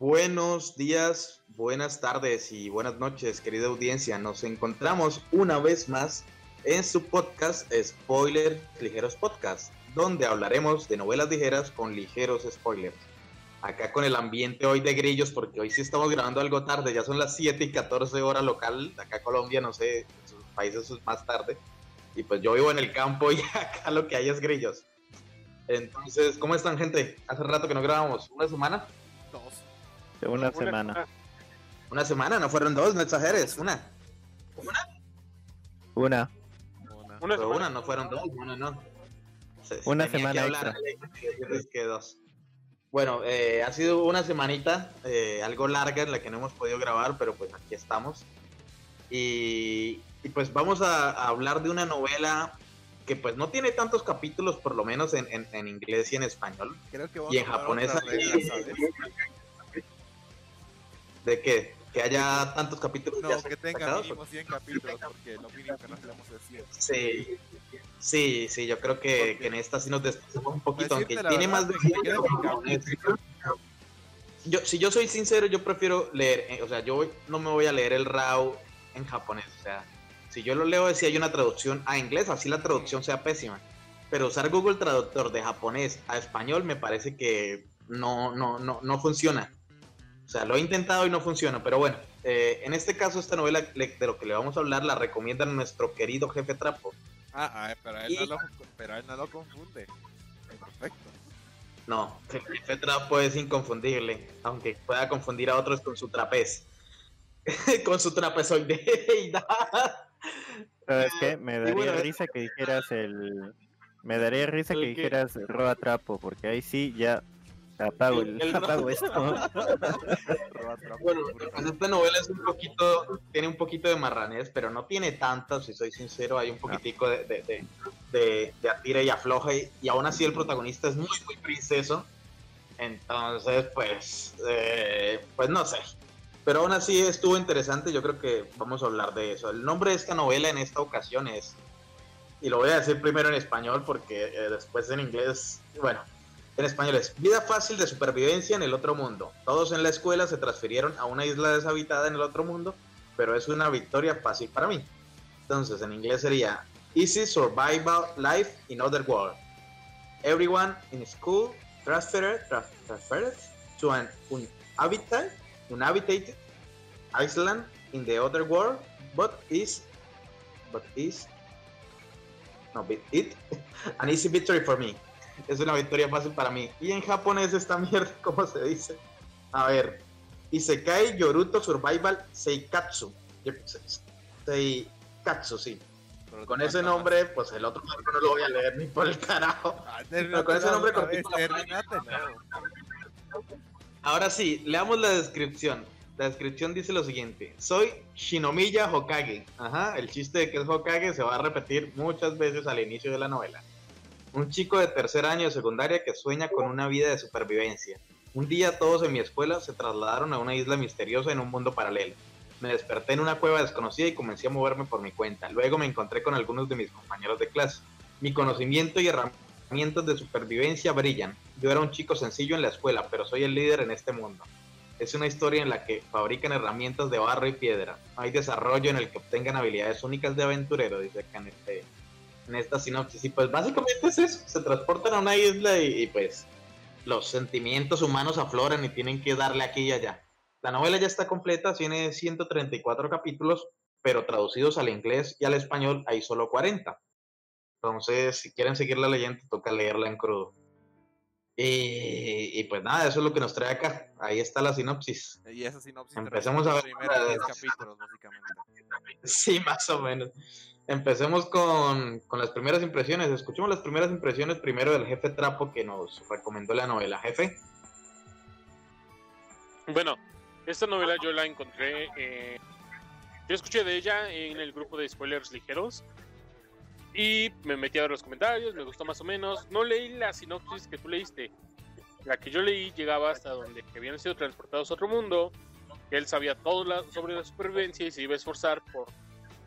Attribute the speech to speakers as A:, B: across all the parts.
A: Buenos días, buenas tardes y buenas noches, querida audiencia. Nos encontramos una vez más en su podcast Spoiler Ligeros Podcast, donde hablaremos de novelas ligeras con ligeros spoilers. Acá con el ambiente hoy de grillos, porque hoy sí estamos grabando algo tarde, ya son las 7 y 14 horas local, acá Colombia, no sé, en sus países es más tarde. Y pues yo vivo en el campo y acá lo que hay es grillos. Entonces, ¿cómo están, gente? Hace rato que no grabamos. ¿Una semana?
B: Dos.
C: De una, semana.
A: Una semana, no fueron dos, no exageres. Una.
C: Una.
B: Una.
A: Una, Pero una no fueron dos, una no. Se-
C: Una semana
A: que hablar,
C: extra.
A: decirles que dos. Bueno, eh, ha sido una semanita eh, algo larga en la que no hemos podido grabar, pero pues aquí estamos. Y, y pues vamos a, a hablar de una novela que pues no tiene tantos capítulos, por lo menos en, en- en inglés y en español.
B: Creo que vamos
A: Y en japonés. ¿De qué? Que haya tantos capítulos ya
B: No, que tenga
A: sacados.
B: mínimo 100 capítulos, porque lo mínimo que nos leemos es 100.
A: Sí, sí, sí, yo creo que, que en esta sí nos desplazamos un poquito, aunque tiene
B: verdad,
A: más de yo, Si yo soy sincero, yo prefiero leer, eh, o sea, yo voy- no me voy a leer el RAW en japonés, o sea, si yo lo leo si hay una traducción a inglés, así la traducción sea pésima, pero usar Google Traductor de japonés a español me parece que no, no, no, no funciona. O sea, lo he intentado y no funciona, pero bueno, eh, en este caso esta novela de lo que le vamos a hablar la recomienda nuestro querido jefe Trapo.
B: Ah, ah, pero él, no
A: Y-
B: lo, pero él no lo confunde. Perfecto.
A: No, el jefe Trapo es inconfundible, aunque pueda confundir a otros con su trapez. con su trapezoideidad.
C: ¿Sabes qué? Me daría
A: bueno,
C: risa que dijeras el. Me daría risa que dijeras Roa Trapo, porque ahí sí ya apago, el, apago esto.
B: Roba trapo,
A: Bueno, pues esta novela es un poquito, tiene un poquito de marranés, pero no tiene tantas, si soy sincero, hay un poquitico de, de, de, de, de atira y afloja, y, y aún así el protagonista es muy, muy princeso, entonces, pues, eh, pues no sé, pero aún así estuvo interesante, yo creo que vamos a hablar de eso. El nombre de esta novela en esta ocasión es, y lo voy a decir primero en español porque eh, después en inglés, bueno, en español es Vida fácil de supervivencia en el otro mundo. Todos en la escuela se transfirieron a una isla deshabitada en el otro mundo, pero es una victoria fácil para mí. Entonces, en inglés sería Easy Survival Life in Other World. Everyone in school transferred, tra- transferred to an uninhabited, uninhabited island in the other world, but is, but is, no, but it, an easy victory for me es una victoria fácil para mí. Y en japonés esta mierda, ¿cómo se dice? A ver, Isekai Yoruto Survival Seikatsu. Seikatsu, sí. Con ese nombre, pues el otro no lo voy a leer ni por el carajo.
B: Ah,
A: Pero con ese nombre cortito. Ahora sí, leamos la descripción. La descripción dice lo siguiente: Soy Shinomiya Hokage. Ajá, el chiste de que es Hokage se va a repetir muchas veces al inicio de la novela. Un chico de tercer año de secundaria que sueña con una vida de supervivencia. Un día todos en mi escuela se trasladaron a una isla misteriosa en un mundo paralelo. Me desperté en una cueva desconocida y comencé a moverme por mi cuenta. Luego me encontré con algunos de mis compañeros de clase. Mi conocimiento y herramientas de supervivencia brillan. Yo era un chico sencillo en la escuela, pero soy el líder en este mundo. Es una historia en la que fabrican herramientas de barro y piedra. Hay desarrollo en el que obtengan habilidades únicas de aventurero, dice acá en, este, en esta sinopsis. Y pues básicamente es eso, se transportan a una isla y, y, pues los sentimientos humanos afloran y tienen que darle aquí y allá. La novela ya está completa, tiene 134 capítulos, pero traducidos al inglés y al español hay solo 40. Entonces, si quieren seguirla leyendo, toca leerla en crudo. Y, y pues nada, eso es lo que nos trae acá. Ahí está la sinopsis.
B: Y esa sinopsis
A: Empecemos a ver-
B: primeros 10 capítulos, básicamente.
A: Sí, más o menos. Empecemos con, con las primeras impresiones. Escuchemos las primeras impresiones primero del jefe Trapo que nos recomendó la novela. Jefe.
D: Bueno, esta novela yo la encontré. eh, yo escuché de ella en el grupo de spoilers ligeros. Y me metí a ver los comentarios, me gustó más o menos. No leí la sinopsis que tú leíste. La que yo leí llegaba hasta donde que habían sido transportados a otro mundo. Que él sabía todo la- sobre la supervivencia y se iba a esforzar por,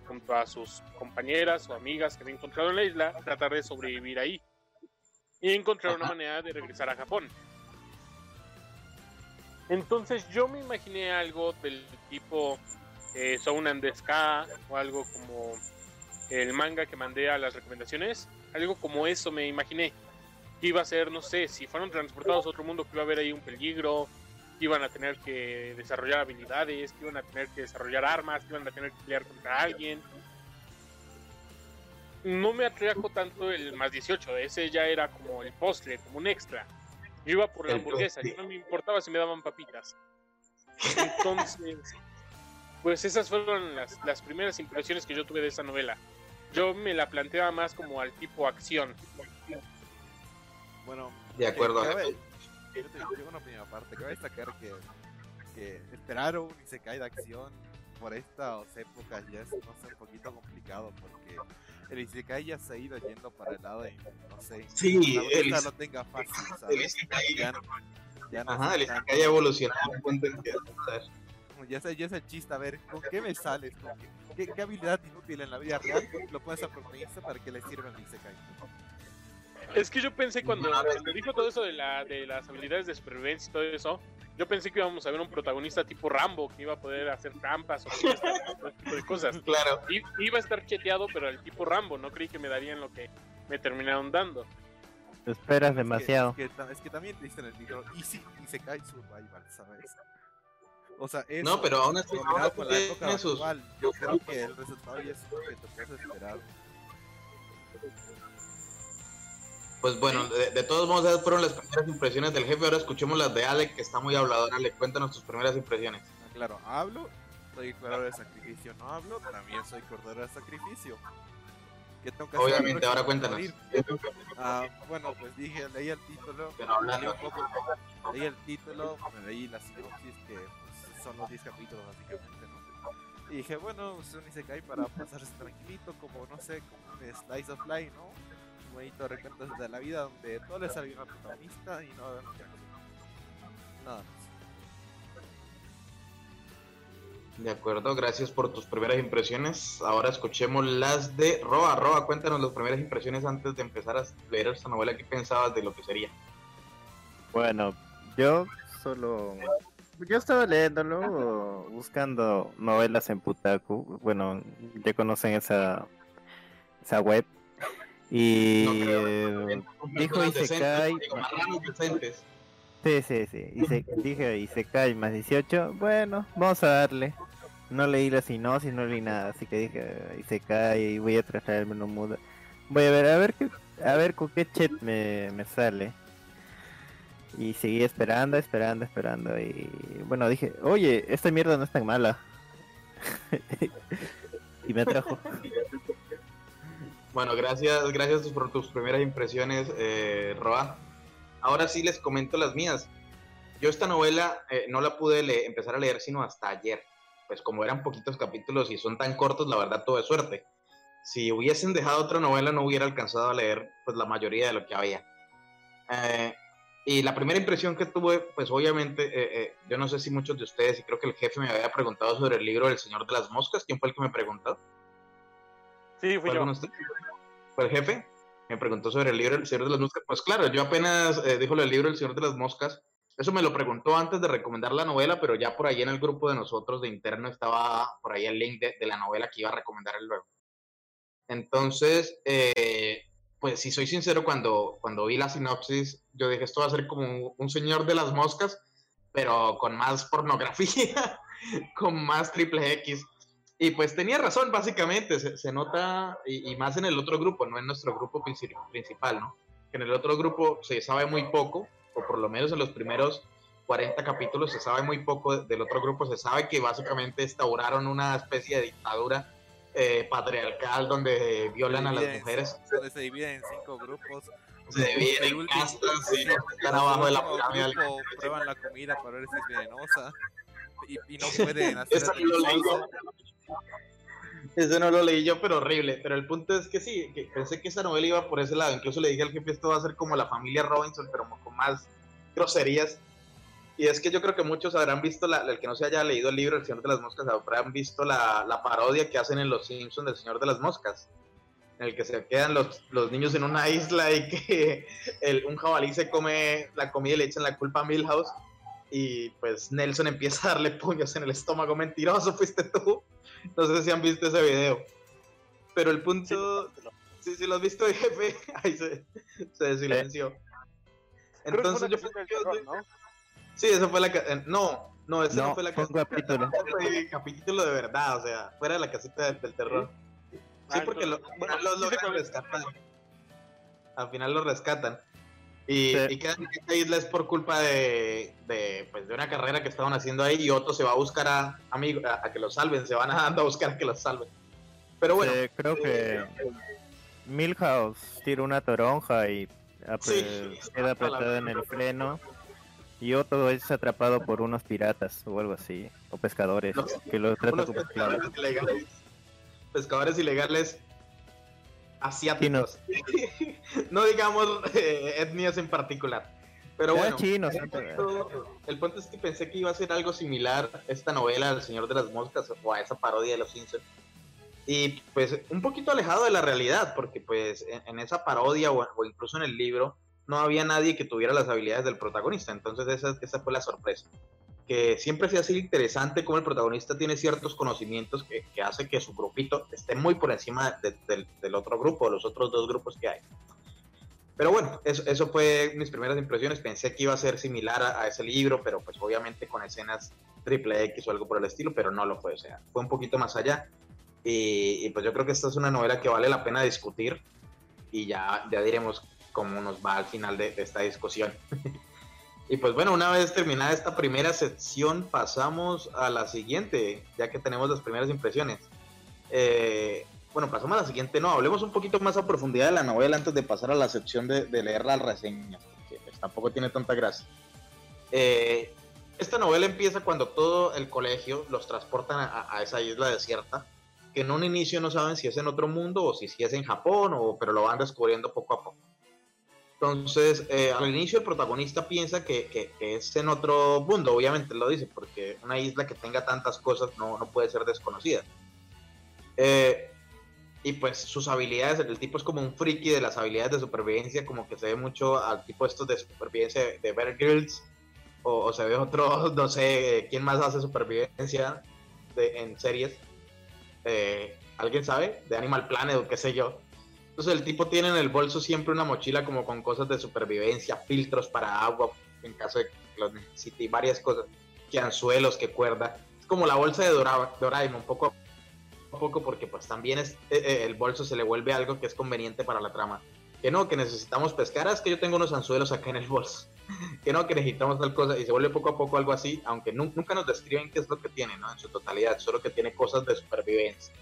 D: junto a sus compañeras o amigas que había encontrado en la isla, tratar de sobrevivir ahí. Y encontrar una manera de regresar a Japón.
E: Entonces yo me imaginé algo del tipo eh, Sound and Ska o algo como el manga que mandé a las recomendaciones. Algo como eso me imaginé. Que iba a ser, no sé, si fueron transportados a otro mundo, que iba a haber ahí un peligro, que iban a tener que desarrollar habilidades, que iban a tener que desarrollar armas, que iban a tener que pelear contra alguien. No me atrajo tanto el más 18, ese ya era como el postre, como un extra. Yo iba por la hamburguesa, yo no me importaba si me daban papitas. Entonces, pues esas fueron las, las primeras impresiones que yo tuve de esa novela. Yo me la planteaba más como al tipo acción.
B: Bueno,
A: De acuerdo.
B: eh, cabe- yo te- tengo una opinión aparte. Cabe destacar que, que esperar un Isekai de acción por estas épocas ya es no sé, un poquito complicado porque el Isekai ya se ha ido yendo para el lado de, no sé,
A: Sí,
B: la
A: el,
B: lo tenga fácil,
A: el
B: ¿sabes?
A: Isekai-
B: Ya, ya no
A: Ajá, el Isekai ha evolucionado a que, a
B: Ya sé, ya es el chiste, a ver, ¿con qué me sales? ¿Con qué, qué, qué habilidad inútil en la vida real lo pones a protagonista para que le sirva el Isekai?
E: Es que yo pensé cuando, cuando dijo todo eso de, la, de las habilidades de supervivencia y todo eso, yo pensé que íbamos a ver un protagonista tipo Rambo que iba a poder hacer trampas o todo este tipo de cosas.
A: Claro,
E: I- Iba a estar cheteado, pero el tipo Rambo, no creí que me darían lo que me terminaron dando.
C: Te esperas
B: Es que-
C: demasiado.
B: Es que, es que también te dicen el título Easy Isekai Survival, ¿sabes? O sea, eso,
A: no, pero aún así, aún así
B: con la época actual, yo creo que el resultado ya es lo que esperar.
A: Pues bueno, de, de todos modos, esas fueron las primeras impresiones del jefe. Ahora escuchemos las de Alec, que está muy habladora. Ale, cuéntanos tus primeras impresiones.
B: Ah, Claro, hablo, soy cordero de sacrificio, no hablo, también soy cordero de sacrificio. ¿Qué tengo que
A: Obviamente, ahora cuéntanos.
B: Ah, bueno, pues dije, leí el título,
A: Pero habla-
B: leí un poco, leí el título, me leí la sinopsis que son los 10 capítulos básicamente, ¿no? Y dije, bueno, es un Isekai para pasarse tranquilito, como no sé, como un slice of life, ¿no? Un bonito recuento de la vida donde todo le salió una protagonista y no va a haber mucha cosa. Nada más.
A: De acuerdo, gracias por tus primeras impresiones. Ahora escuchemos las de Roa. Roa, cuéntanos las primeras impresiones antes de empezar a leer esta novela. ¿Qué pensabas de lo que sería?
C: Bueno, yo solo. Yo estaba leyéndolo, buscando novelas en Putaku. Bueno, ya conocen esa, esa web. Y
A: No creo.
C: dijo Isekai. Sí, sí, sí. Ise- dije Isekai más 18. Bueno, vamos a darle. No leí la sinopsis, no leí nada. Así que dije Isekai y voy a traerme un mundo. Voy a ver, a ver qué, a ver con qué chat me, me sale. Y seguí esperando, esperando, esperando. Y bueno, dije, oye, esta mierda no es tan mala. y me atrajo.
A: Bueno, gracias, gracias por tus primeras impresiones, eh, Roa. Ahora sí les comento las mías. Yo esta novela eh, no la pude empezar a leer sino hasta ayer. Pues como eran poquitos capítulos y son tan cortos, la verdad tuve suerte. Si hubiesen dejado otra novela no hubiera alcanzado a leer pues la mayoría de lo que había. Eh, y la primera impresión que tuve, pues obviamente, eh, eh, yo no sé si muchos de ustedes, y creo que el jefe me había preguntado sobre el libro del Señor de las Moscas. ¿Quién fue el que me preguntó?
E: Sí,
A: ¿Fue
E: fui yo.
A: ¿Fue el jefe? Me preguntó sobre el libro El Señor de las Moscas. Pues claro, yo apenas eh, dijo el libro El Señor de las Moscas. Eso me lo preguntó antes de recomendar la novela, pero ya por ahí en el grupo de nosotros de interno estaba por ahí el link de, de la novela que iba a recomendar él luego. Entonces, eh, pues si soy sincero, cuando, cuando vi la sinopsis, yo dije, esto va a ser como un, Señor de las Moscas, pero con más pornografía, con más triple X. Y pues tenía razón, básicamente, se, se nota, y, más en el otro grupo, no en nuestro grupo princi- principal, ¿no? Que en el otro grupo se sabe muy poco, o por lo menos en los primeros 40 capítulos se sabe muy poco de- del otro grupo, se sabe que básicamente instauraron una especie de dictadura eh, patriarcal donde violan a las mujeres,
B: donde se dividen en cinco grupos.
A: se dividen en castas y están abajo de la pirámide.
B: grupo prueban la comida para ver si es venenosa y, y no pueden hacer
A: Eso no lo leí yo. Ese no lo leí yo, pero horrible. Pero el punto es que sí, que pensé que esa novela iba por ese lado. Incluso le dije al jefe, esto va a ser como la familia Robinson, pero con más groserías. Y es que yo creo que muchos habrán visto, la, el que no se haya leído el libro El Señor de las Moscas, habrán visto la, la parodia que hacen en Los Simpsons del Señor de las Moscas. En el que se quedan los, los niños en una isla y que el, un jabalí se come la comida y le echan la culpa a Milhouse. y pues Nelson empieza a darle puños en el estómago. Mentiroso, fuiste tú. No sé si han visto ese video. Pero el punto. Sí, sí, lo has visto, jefe. Ahí se, se silenció. Entonces yo Sí, eso fue la. Eh, no, no, eso no, fue la
C: casita. Capítulo.
A: Fue capítulo de verdad, o sea, fuera de la casita del, terror. Sí, ah, porque lo, bueno, lo, lo rescatan. Al final lo rescatan. Y, y que esta isla es por culpa de, de, pues, de una carrera que estaban haciendo ahí y otro se va a buscar a, a, que lo salven, se van a, a buscar a que lo salven. Pero bueno.
C: creo que eh, Milhouse tira una toronja y queda apretado en el freno y otro es atrapado por unos piratas o algo así, o pescadores, que lo tratan como
A: pescadores ilegales. Pescadores ilegales asiáticos. no digamos eh, etnias en particular. Pero bueno, el, punto, es que pensé que iba a ser algo similar esta novela El Señor de las Moscas o a esa parodia de los Simpsons. Y pues un poquito alejado de la realidad, porque pues en, esa parodia o, incluso en el libro no había nadie que tuviera las habilidades del protagonista. Entonces esa, esa fue la sorpresa que siempre se hace interesante como el protagonista tiene ciertos conocimientos que, que hace que su grupito esté muy por encima del otro grupo, de los otros dos grupos que hay. Pero bueno, eso, eso, fue mis primeras impresiones. Pensé que iba a ser similar a, ese libro, pero pues obviamente con escenas triple X o algo por el estilo, pero no lo fue. O sea, fue un poquito más allá. Y, y, pues yo creo que esta es una novela que vale la pena discutir y ya, ya diremos cómo nos va al final de, de esta discusión. Y pues bueno, una vez terminada esta primera sección, pasamos a la siguiente, ya que tenemos las primeras impresiones. Eh, bueno, pasamos a la siguiente, no, hablemos un poquito más a profundidad de la novela antes de pasar a la sección de, leer las reseñas, porque pues, tampoco tiene tanta gracia. Eh, esta novela empieza cuando todo el colegio los transportan a, esa isla desierta, que en un inicio no saben si es en otro mundo o si, si es en Japón, o, pero lo van descubriendo poco a poco. Entonces, eh, al inicio el protagonista piensa que, es en otro mundo, obviamente lo dice, porque una isla que tenga tantas cosas no, puede ser desconocida. Eh, y pues sus habilidades, el tipo es como un friki de las habilidades de supervivencia, como que se ve mucho al tipo estos de supervivencia de Bear Grylls, o, se ve otro, no sé, quién más hace supervivencia en series. Eh, ¿Alguien sabe? De Animal Planet o qué sé yo. Entonces el tipo tiene en el bolso siempre una mochila como con cosas de supervivencia, filtros para agua en caso de que los necesite y varias cosas, que anzuelos, que cuerda. Es como la bolsa de Doraemon, poco a poco porque pues también es, eh, eh, el bolso se le vuelve algo que es conveniente para la trama. Que no, que necesitamos pescar, ah, es que yo tengo unos anzuelos acá en el bolso. que no, que necesitamos tal cosa y se vuelve poco a poco algo así, aunque nunca nos describen qué es lo que tiene, ¿no? En su totalidad, solo que tiene cosas de supervivencia.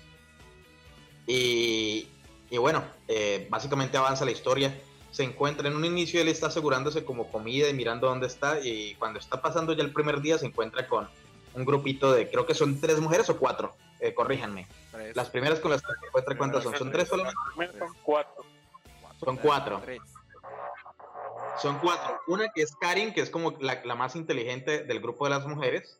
A: Y, y bueno, eh, básicamente avanza la historia. Se encuentra en un inicio, él está asegurándose como comida y mirando dónde está. Y cuando está pasando ya el primer día, se encuentra con un grupito de, creo que son tres mujeres o cuatro. Eh, corríjanme. Las primeras con las que se encuentra, ¿cuántas son? ¿Son tres solamente?
D: Son cuatro.
A: Son cuatro. Son cuatro. Una que es Karin, que es como la, la más inteligente del grupo de las mujeres.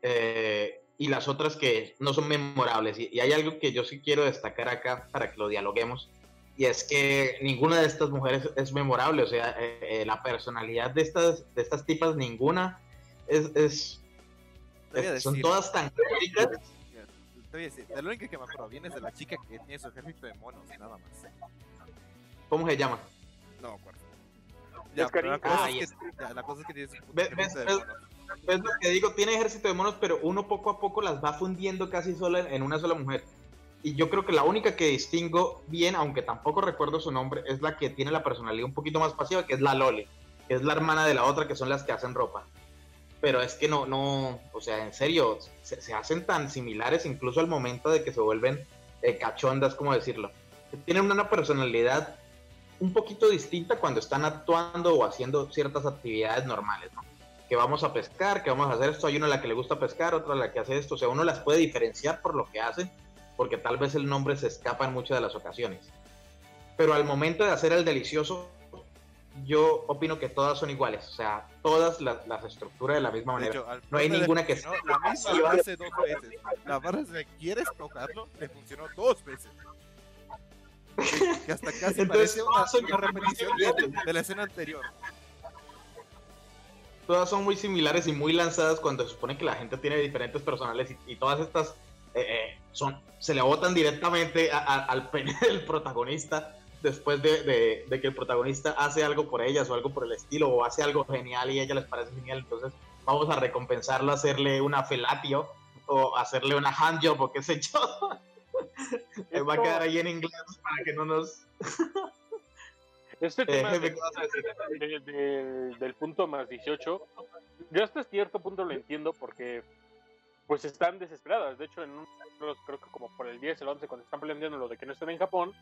A: Eh, y las otras que no son memorables. Y, hay algo que yo sí quiero destacar acá para que lo dialoguemos, y es que ninguna de estas mujeres es memorable, o sea, eh, eh, la personalidad de estas, de estas tipas, ninguna es... es, son todas tan críticas.
B: La única que me proviene es de la chica que tiene su ejército de monos, nada más.
A: ¿Cómo se llama?
B: No, acuerdo. Ya, la, cosa es que, ya, la cosa es que tiene su ejército de monos
A: es lo que digo, tiene ejército de monos, pero uno poco a poco las va fundiendo casi solo en una sola mujer. Y yo creo que la única que distingo bien, aunque tampoco recuerdo su nombre, es la que tiene la personalidad un poquito más pasiva, que es la Loli, que es la hermana de la otra, que son las que hacen ropa. Pero es que no, no, o sea, en serio, se, hacen tan similares incluso al momento de que se vuelven eh, cachondas, como decirlo. Tienen una personalidad un poquito distinta cuando están actuando o haciendo ciertas actividades normales, ¿no? Que vamos a pescar, que vamos a hacer esto. Hay una a la que le gusta pescar, otra a la que hace esto. O sea, uno las puede diferenciar por lo que hacen, porque tal vez el nombre se escapa en muchas de las ocasiones. Pero al momento de hacer el delicioso, yo opino que todas son iguales. O sea, todas las, las estructuras de la misma manera. no hay ninguna que
B: sea. La misma hace dos veces. La barra, si quieres tocarlo, le funcionó dos veces. Que hasta casi parece una, repetición de la escena anterior.
A: Todas son muy similares y muy lanzadas cuando se supone que la gente tiene diferentes personales y, y todas estas eh, eh, son, se le botan directamente a- a- al pene del protagonista después de, de- de que el protagonista hace algo por ellas o algo por el estilo o hace algo genial y a ella les parece genial, entonces vamos a recompensarlo, hacerle una felatio o hacerle una handjob o qué sé yo. Va a quedar ahí en inglés para que no nos...
E: Este
A: Eh,
E: tema del punto más 18, yo hasta cierto punto lo entiendo porque pues están desesperadas. De hecho, en un, creo que como por el 10, el 11, cuando están planteando lo de que no estén en Japón,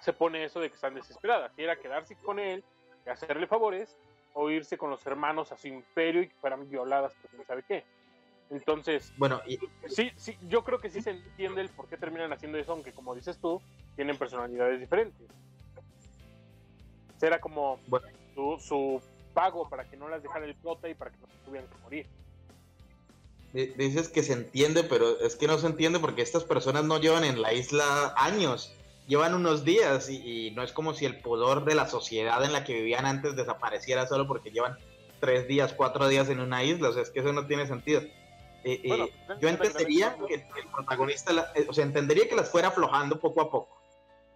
E: se pone eso de que están desesperadas. Si era quedarse con él, y hacerle favores, o irse con los hermanos a su imperio y que fueran violadas, pues quién sabe qué. Entonces,
A: Bueno, y,
E: sí, sí, yo creo que sí se entiende el por qué terminan haciendo eso, aunque como dices tú, tienen personalidades diferentes. Será como
A: Bueno.
E: su, su pago para que no las dejara el flota y para que no se tuvieran que morir.
A: Di- Dices que se entiende, pero es que no se entiende porque estas personas no llevan en la isla años, llevan unos días y, y no es como si el pudor de la sociedad en la que vivían antes desapareciera solo porque llevan tres días, cuatro días en una isla, o sea, es que eso no tiene sentido. Eh,
E: Bueno, pues,
A: yo entendería que el protagonista, la- eh, o sea, entendería que las fuera aflojando poco a poco,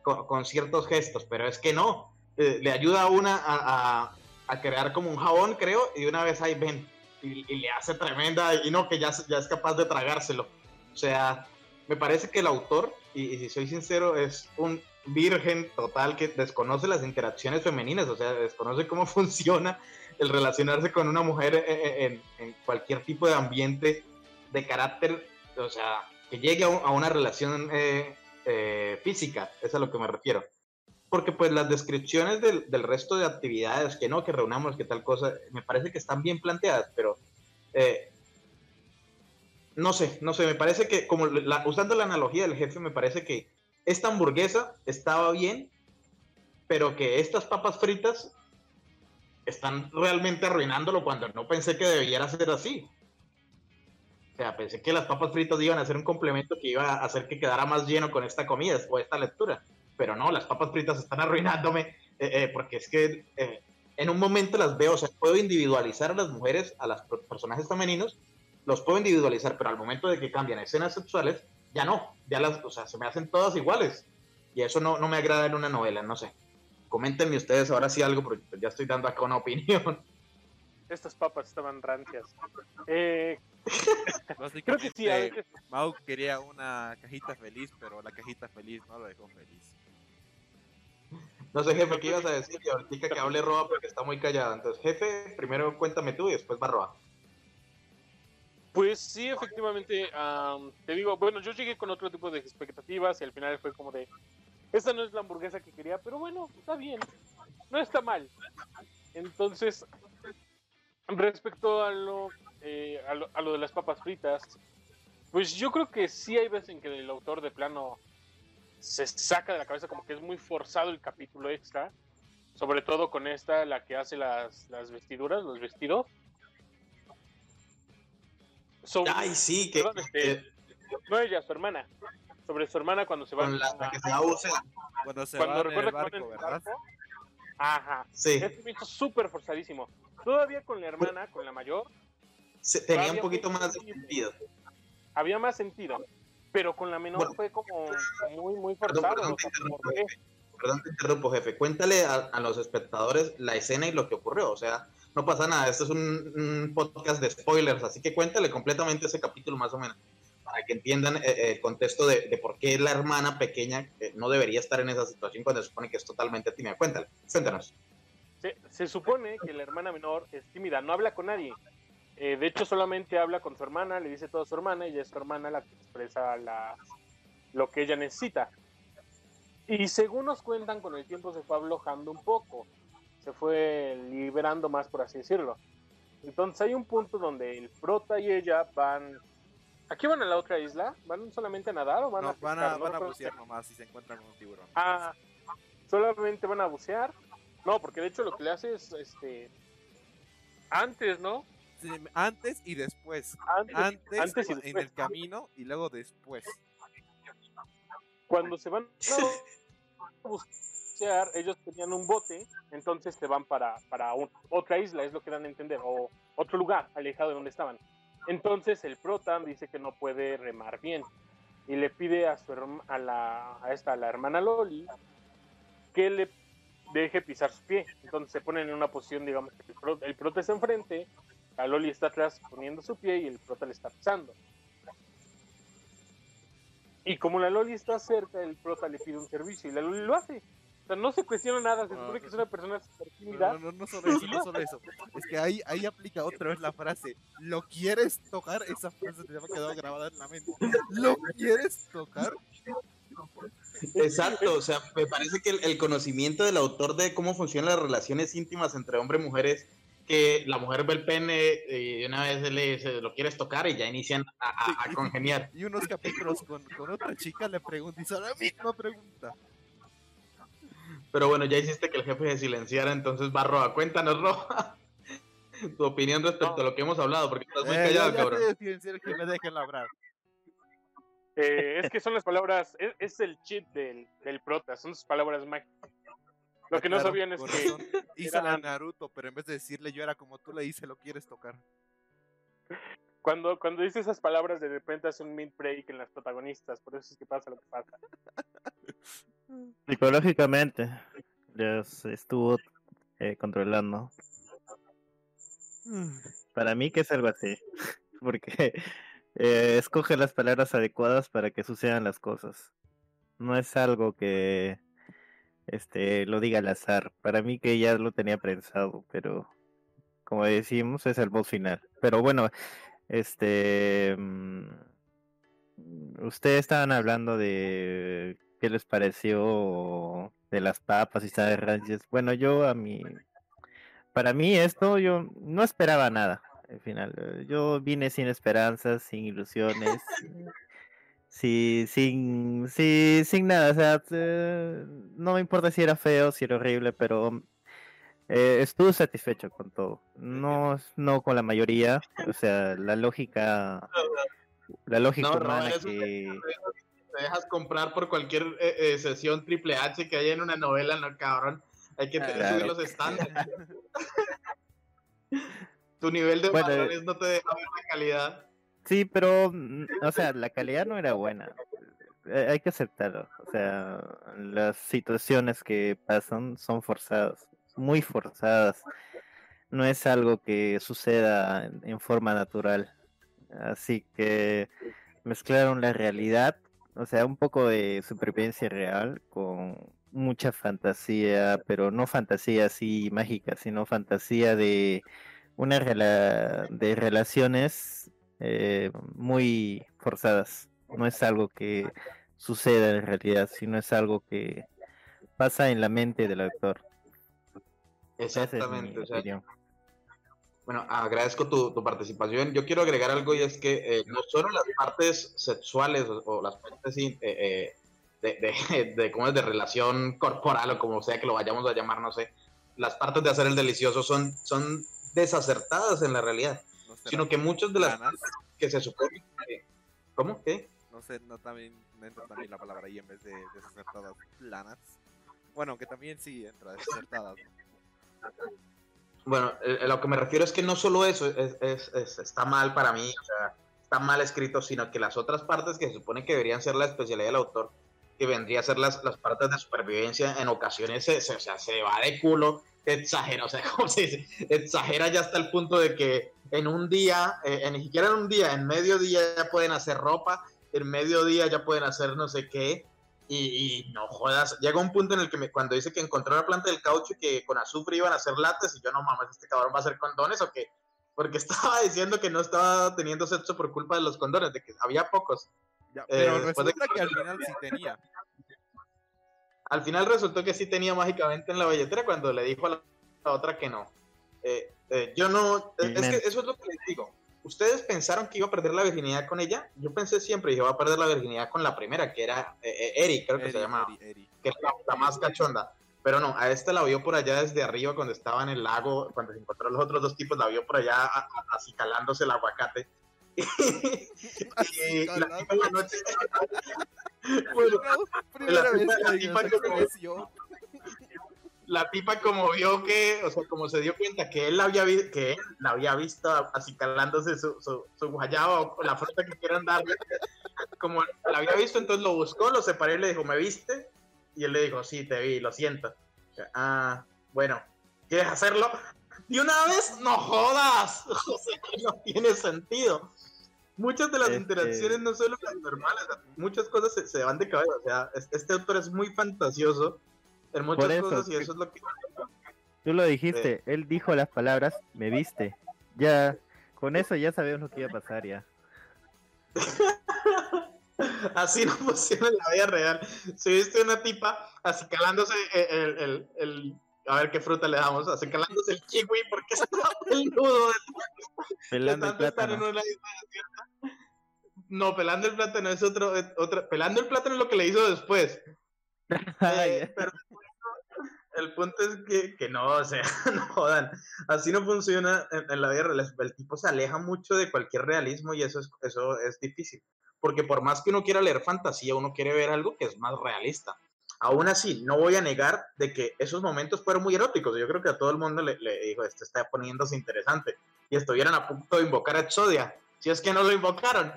A: con, con ciertos gestos, pero es que no, Eh, le ayuda a una a, a- crear como un jabón, creo, y una vez ahí ven, y, le hace tremenda, y no, que ya, ya es capaz de tragárselo. O sea, me parece que el autor, y, si soy sincero, es un virgen total que desconoce las interacciones femeninas, o sea, desconoce cómo funciona el relacionarse con una mujer eh, eh, en, cualquier tipo de ambiente de carácter, o sea, que llegue a, a una relación eh, eh, física, es a lo que me refiero. Porque pues las descripciones del, del resto de actividades, que no, que reunamos, que tal cosa, me parece que están bien planteadas, pero eh, no sé, no sé, me parece que, como la- usando la analogía del jefe, me parece que esta hamburguesa estaba bien, pero que estas papas fritas están realmente arruinándolo cuando no pensé que debiera ser así. O sea, pensé que las papas fritas iban a ser un complemento que iba a hacer que quedara más lleno con esta comida o esta lectura. Pero no, las papas fritas están arruinándome eh, eh, porque es que eh, en un momento las veo, o sea, puedo individualizar a las mujeres, a los personajes femeninos, los puedo individualizar, pero al momento de que cambian escenas sexuales, ya no, ya las, o sea, se me hacen todas iguales. Y eso no, no me agrada en una novela, no sé. Coméntenme ustedes ahora sí algo, porque ya estoy dando acá una opinión.
E: Estas papas estaban rancias. Eh, creo que sí, a veces
B: Mau quería una cajita feliz, pero la cajita feliz no lo dejó feliz.
A: No sé, jefe, ¿qué ibas a decir? Y ahorita que hable Roa porque está muy callada. Entonces, jefe, primero cuéntame tú y después va Roa.
E: Pues sí, efectivamente, am, te digo, bueno, yo llegué con otro tipo de expectativas y al final fue como de, esta no es la hamburguesa que quería, pero bueno, está bien, no está mal. Entonces, respecto a lo, eh, a lo, a lo de las papas fritas, pues yo creo que sí hay veces en que el autor de plano se saca de la cabeza como que es muy forzado el capítulo extra, sobre todo con esta, la que hace las, las vestiduras, los vestidos. Sobre-
A: Ay, sí, que,
E: Perdón, este,
A: que
E: no ella, su hermana. Sobre su hermana cuando se va
A: con la, la que se abuse.
B: Cuando se
E: cuando
B: van en
E: recuerda
B: el barco,
E: en
B: ¿verdad?
E: barco. Ajá.
A: Sí,
E: hizo súper forzadísimo. Todavía con la hermana, con la mayor,
A: se- tenía un poquito más de sentido.
E: había más sentido. Pero con la menor
A: Bueno.
E: fue como muy, muy forzado.
A: perdón. Perdón, te interrumpo, jefe. Cuéntale a, a los espectadores la escena y lo que ocurrió. O sea, no pasa nada. Esto es un, un podcast de spoilers, así que cuéntale completamente ese capítulo más o menos, para que entiendan eh, eh, el contexto de, de por qué la hermana pequeña eh, no debería estar en esa situación cuando se supone que es totalmente tímida. Cuéntale, cuéntanos.
E: Se, se supone que la hermana menor es tímida, no habla con nadie. Eh, de hecho, solamente habla con su hermana, le dice todo a su hermana y es su hermana la que expresa la, lo que ella necesita. Y según nos cuentan, con el tiempo se fue aflojando un poco, se fue liberando más, por así decirlo. Entonces hay un punto donde el prota y ella van... ¿A qué van a la otra isla? ¿Van solamente a nadar o van a
B: No, van
E: pescar?
B: a,
E: No
B: van a bucear nomás si se encuentran con un tiburón.
E: Ah, solamente van a bucear. No, porque de hecho lo que le hace es este antes, ¿no?
B: Sí, antes y después.
E: Antes,
B: Antes,
E: antes y
B: en
E: después.
B: el camino y luego después.
E: Cuando se van a
D: bucear, ellos tenían un bote, entonces se van para, para un- otra isla, es lo que dan a entender, o otro lugar alejado de donde estaban. Entonces el prota dice que no puede remar bien y le pide a su herma- a la a esta a la hermana Loli que le deje pisar su pie. Entonces se ponen en una posición, digamos, que el, pro- el prota está enfrente, la Loli está atrás poniendo su pie y el prota le está pisando. Y como la Loli está cerca, el prota le pide un servicio y la Loli lo hace. O sea, no se cuestiona nada, se supone que es una persona súper tímida.
B: No, no, no solo eso, no solo eso. Es que ahí, ahí aplica otra vez la frase. ¿Lo quieres tocar? Esa frase se me ha quedado grabada en la mente. ¿Lo quieres tocar?
A: Exacto, o sea, me parece que el, el conocimiento del autor de cómo funcionan las relaciones íntimas entre hombre y mujeres, que la mujer ve el pene y una vez le dice, lo quieres tocar y ya inician a, a- a congeniar.
B: Y unos capítulos con, con otra chica le pregunta, hizo la misma pregunta.
A: Pero bueno, ya hiciste que el jefe se silenciara, entonces va Roa. Cuéntanos, Roa, tu opinión respecto a lo que hemos hablado, porque estás muy
B: Eh,
A: callado,
B: ya, ya
A: cabrón.
B: que me dejen hablar.
D: Eh, es que son las palabras, es, es el cheat del, del prota, son sus palabras mágicas. Lo que no
B: Claro,
D: sabían es que.
B: Hice la
D: era-
B: Naruto, pero en vez de decirle yo era como tú le dices, lo quieres tocar.
D: cuando, cuando dice esas palabras de repente hace un mid break en las protagonistas, por eso es que pasa lo que pasa.
C: Psicológicamente, les estuvo eh, controlando. Para mí que es algo así, porque eh, escoge las palabras adecuadas para que sucedan las cosas. No es algo que este lo diga al azar. Para mí que ya lo tenía pensado, pero como decimos es el boss final. Pero bueno, este mm, ustedes estaban hablando de qué les pareció de las papas y sabe ranches. Bueno, yo a mí para mí esto yo no esperaba nada al final. Yo vine sin esperanzas, sin ilusiones, sí, sin, sí, sin nada. O sea, eh, no me importa si era feo, si era horrible, pero eh, estuve satisfecho con todo. No, no con la mayoría. O sea, la lógica, la lógica
A: No,
C: humana
A: un
C: que
A: Te dejas comprar por cualquier eh, eh, sesión triple H que haya en una novela, no, cabrón. Hay que te-
C: Claro.
A: los estándares. tu nivel de
C: Bueno,
A: valores no te deja ver la calidad.
C: Sí, pero, mm, o sea, la calidad no era buena. Eh, Hay que aceptarlo. O sea, las situaciones que pasan son forzadas, muy forzadas. No es algo que suceda en- forma natural. Así que mezclaron la realidad, o sea, un poco de supervivencia real con mucha fantasía, pero no fantasía así mágica, sino fantasía de una rela- de relaciones eh, muy forzadas. No es algo que suceda en realidad, sino es algo que pasa en la mente del actor. Es
A: Exactamente. o sea,
C: opinión.
A: Bueno, agradezco tu, tu participación. Yo quiero agregar algo y es que eh, no solo las partes sexuales o, o las partes eh, eh, de, de, de, ¿cómo es? de relación corporal o como sea que lo vayamos a llamar, no sé, las partes de hacer el delicioso son, son desacertadas en la realidad, sino que muchas de las que se supone que... ¿Cómo? ¿Qué?
B: no sé, no también no entra también la palabra ahí en vez de desacertadas planas. Bueno, que también sí entra desacertadas. ¿no?
A: Bueno, eh, lo que me refiero es que no solo eso es, es- es- está mal para mí, o sea, está mal escrito, sino que las otras partes que se supone que deberían ser la especialidad del autor, que vendría a ser las, las partes de supervivencia, en ocasiones se, se- o sea, se va de culo, exagera, o sea, ¿cómo se dice? Exagera ya hasta el punto de que en un día, eh, en- ni siquiera en un día, en medio día ya pueden hacer ropa, en medio día ya pueden hacer no sé qué, y, y no jodas, llega un punto en el que me- cuando dice que encontró la planta del caucho y que con azufre iban a hacer latas, y yo no mames, este cabrón va a hacer condones o qué, porque estaba diciendo que no estaba teniendo sexo por culpa de los condones, de que había pocos.
B: Ya,
A: Eh,
B: pero
A: de
B: resulta
A: que-
B: que al final sí tenía.
A: Al final resultó que sí tenía mágicamente en la billetera cuando le dijo a la, la otra que no. Eh, eh, yo no, es, es que eso es lo que les digo. ¿Ustedes pensaron que iba a perder la virginidad con ella? Yo pensé siempre que iba a perder la virginidad con la primera, que era eh, eh, Eri, creo que
B: Eri,
A: se llamaba.
B: Eri, Eri.
A: que es la, la más cachonda. Pero no, a esta la vio por allá desde arriba cuando estaba en el lago, cuando se encontró los otros dos tipos, la vio por allá a- a- acicalándose el aguacate. Y la la noche, bueno,
B: primera
A: la
B: vez
A: la la tipa como vio que, o sea, como se dio cuenta que él la había, vi- que él la había visto acicalándose su, su, su guayaba o la fruta que quieran darle, como la había visto, entonces lo buscó, lo separó y le dijo, ¿me viste? Y él le dijo, sí, te vi, lo siento. Ah, bueno, ¿quieres hacerlo? Y una vez, no jodas, o sea, no tiene sentido. Muchas de las
C: Este-
A: interacciones no solo las normales, muchas cosas se, se van de cabeza, o sea, es- este autor es muy fantasioso en muchas
C: Por eso,
A: cosas y eso es lo que...
C: Tú lo dijiste, él dijo las palabras, me viste. Ya, con eso ya sabemos lo que iba a pasar ya.
A: Así no funciona en la vida real. Si viste una tipa acicalándose el, el, el- el- a ver qué fruta le damos, acicalándose el kiwi porque está peludo
C: Pelando el
A: en
C: plátano.
A: una isla desierta. No, pelando el plátano es otro, es otra, pelando el plátano es lo que le hizo después.
C: Ay,
A: Eh, pero el punto es que, que no, o sea, no jodan. Así no funciona en, en la vida real. El tipo se aleja mucho de cualquier realismo y eso es, eso es difícil. Porque por más que uno quiera leer fantasía, uno quiere ver algo que es más realista. Aún así, no voy a negar de que esos momentos fueron muy eróticos. Yo creo que a todo el mundo le, le dijo, esto está poniéndose interesante. Y estuvieran a punto de invocar a Exodia. Si es que no lo invocaron.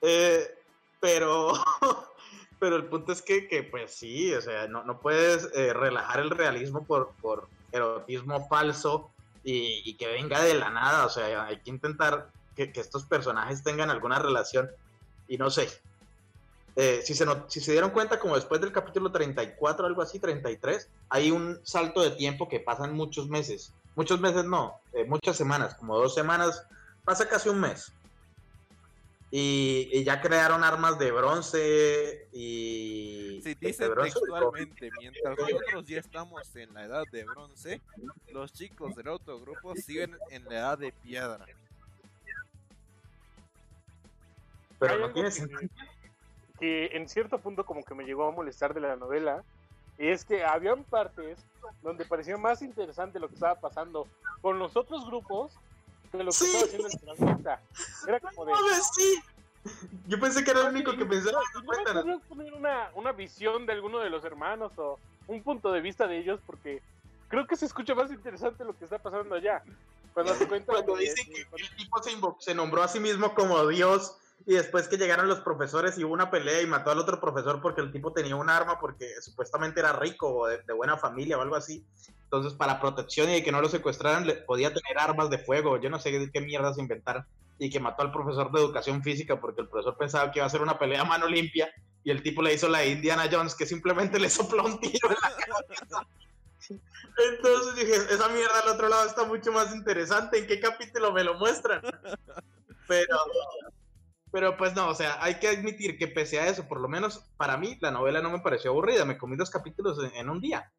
A: Eh, pero, pero el punto es que, que, pues sí, o sea, no, no puedes eh, relajar el realismo por, por erotismo falso y, y que venga de la nada. O sea, hay que intentar que, que estos personajes tengan alguna relación. Y no sé, eh, si, se no- si se dieron cuenta, como después del capítulo 34, algo así, 33, hay un salto de tiempo que pasan muchos meses. Muchos meses no, eh, muchas semanas, como dos semanas, pasa casi un mes. Y, y ya crearon armas de bronce y...
B: Sí,
A: de
B: dice
A: bronce
B: textualmente, mientras nosotros ya estamos en la edad de bronce, los chicos del otro grupo siguen en la edad de piedra.
A: Pero no tiene sentido.
D: Que en cierto punto como que me llegó a molestar de la novela es que habían partes donde parecía más interesante lo que estaba pasando con los otros grupos que lo que
A: Sí.
D: estaba haciendo el protagonista. Era como de...
A: ¡Mames, sí! Yo pensé que era el único que pensaba.
D: ¿No poner una, una visión de alguno de los hermanos o un punto de vista de ellos? Porque creo que se escucha más interesante lo que está pasando allá. Cuando se cuenta
A: Cuando dicen
D: de-
A: que el tipo se, se nombró a sí mismo como Dios y después que llegaron los profesores y hubo una pelea y mató al otro profesor porque el tipo tenía un arma porque supuestamente era rico o de, de buena familia o algo así. Entonces, para protección y de que no lo secuestraran, le- podía tener armas de fuego. Yo no sé qué, qué mierdas inventaron. Y que mató al profesor de educación física porque el profesor pensaba que iba a ser una pelea a mano limpia y el tipo le hizo la de Indiana Jones que simplemente le sopló un tiro en la cabeza. Entonces dije, esa mierda al otro lado está mucho más interesante. ¿En qué capítulo me lo muestran? Pero, pero pues no, o sea, hay que admitir que pese a eso, por lo menos para mí, la novela no me pareció aburrida. Me comí dos capítulos en, en un día.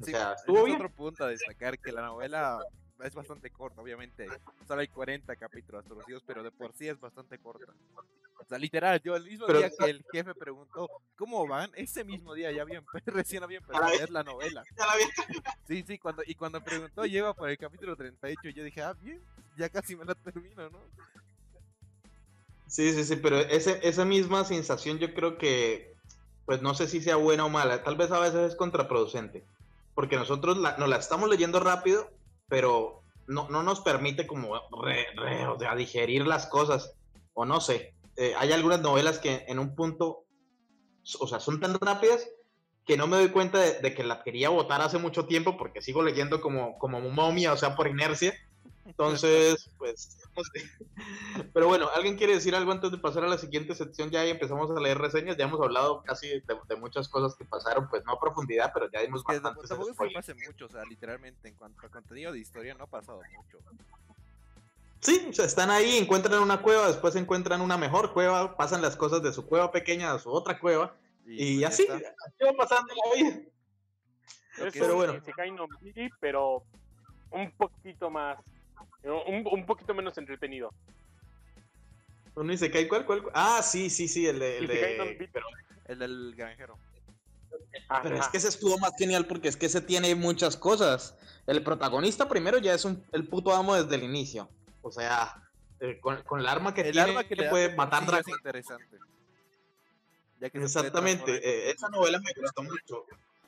A: O
B: Sí,
A: sea, estuvo
B: es
A: bien.
B: otro punto a destacar que la novela es bastante corta, obviamente. Solo hay 40 capítulos traducidos, pero de por sí es bastante corta. O sea, literal, yo el mismo
A: Pero-
B: día que el jefe preguntó cómo van, ese mismo día ya empe- recién había empezado a
A: Ay.
B: leer la novela.
A: Ya la vi.
B: Sí, sí, cuando, y cuando preguntó, lleva por el capítulo 38, yo dije, ah, bien, ya casi me la termino, ¿no?
A: Sí, sí, sí, pero esa misma sensación yo creo que, pues no sé si sea buena o mala, tal vez a veces es contraproducente, porque nosotros la, nos la estamos leyendo rápido, pero no, no nos permite como re- re- o sea, digerir las cosas, o no sé, Eh, hay algunas novelas que en un punto, o sea, son tan rápidas que no me doy cuenta de, de que la quería votar hace mucho tiempo porque sigo leyendo como, como momia, o sea, por inercia. Entonces, pues, no sé. Pero bueno, ¿alguien quiere decir algo antes de pasar a la siguiente sección? Ya empezamos a leer reseñas, ya hemos hablado casi de, de muchas cosas que pasaron, pues no a profundidad, pero ya dimos
B: Que
A: bastantes
B: tampoco es que
A: spoilers.
B: pase mucho, o sea, literalmente, en cuanto a contenido de historia, no ha pasado mucho.
A: Sí, o sea, están ahí, encuentran una cueva, después encuentran una mejor cueva, pasan las cosas de su cueva pequeña a su otra cueva, y,
B: pues ya
A: así, así va pasando la vida. Pero bueno.
D: Isekai no Miri, pero un poquito más, un, un poquito menos entretenido.
A: Uno dice, ¿cuál, cuál, cuál? Ah, sí, sí, sí, el de... El
D: Isekai
A: de pero,
B: El del granjero.
A: pero es que ese estuvo más genial porque es que ese tiene muchas cosas. El protagonista primero ya es un, el puto amo desde el inicio. O sea, eh, con, con el arma que
B: El
A: tiene,
B: arma que le da
A: puede matar
B: ya es
A: dragones.
B: interesante. Ya que
A: Exactamente, eh, esa novela me gustó mucho.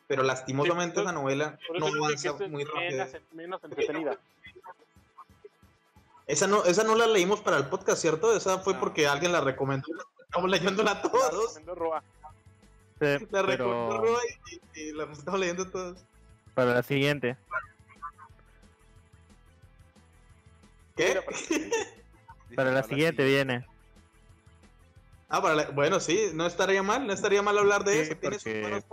A: pero lastimosamente
D: Sí,
A: esa novela no
D: que
A: avanza muy rápido.
D: menos, menos entretenida.
A: Esa no, esa no la leímos para el podcast, ¿cierto? Esa fue
B: No.
A: porque alguien la recomendó. Estamos leyéndola todos.
D: Recomendó Roa.
C: Sí,
A: La
C: pero
A: recomendó y, y- y la estamos leyendo todos.
C: para la siguiente.
A: ¿Qué?
C: Para la siguiente viene.
A: Ah, para la- bueno, sí, no estaría mal, no estaría mal hablar de
C: Sí,
A: eso.
C: Porque-
A: buenos-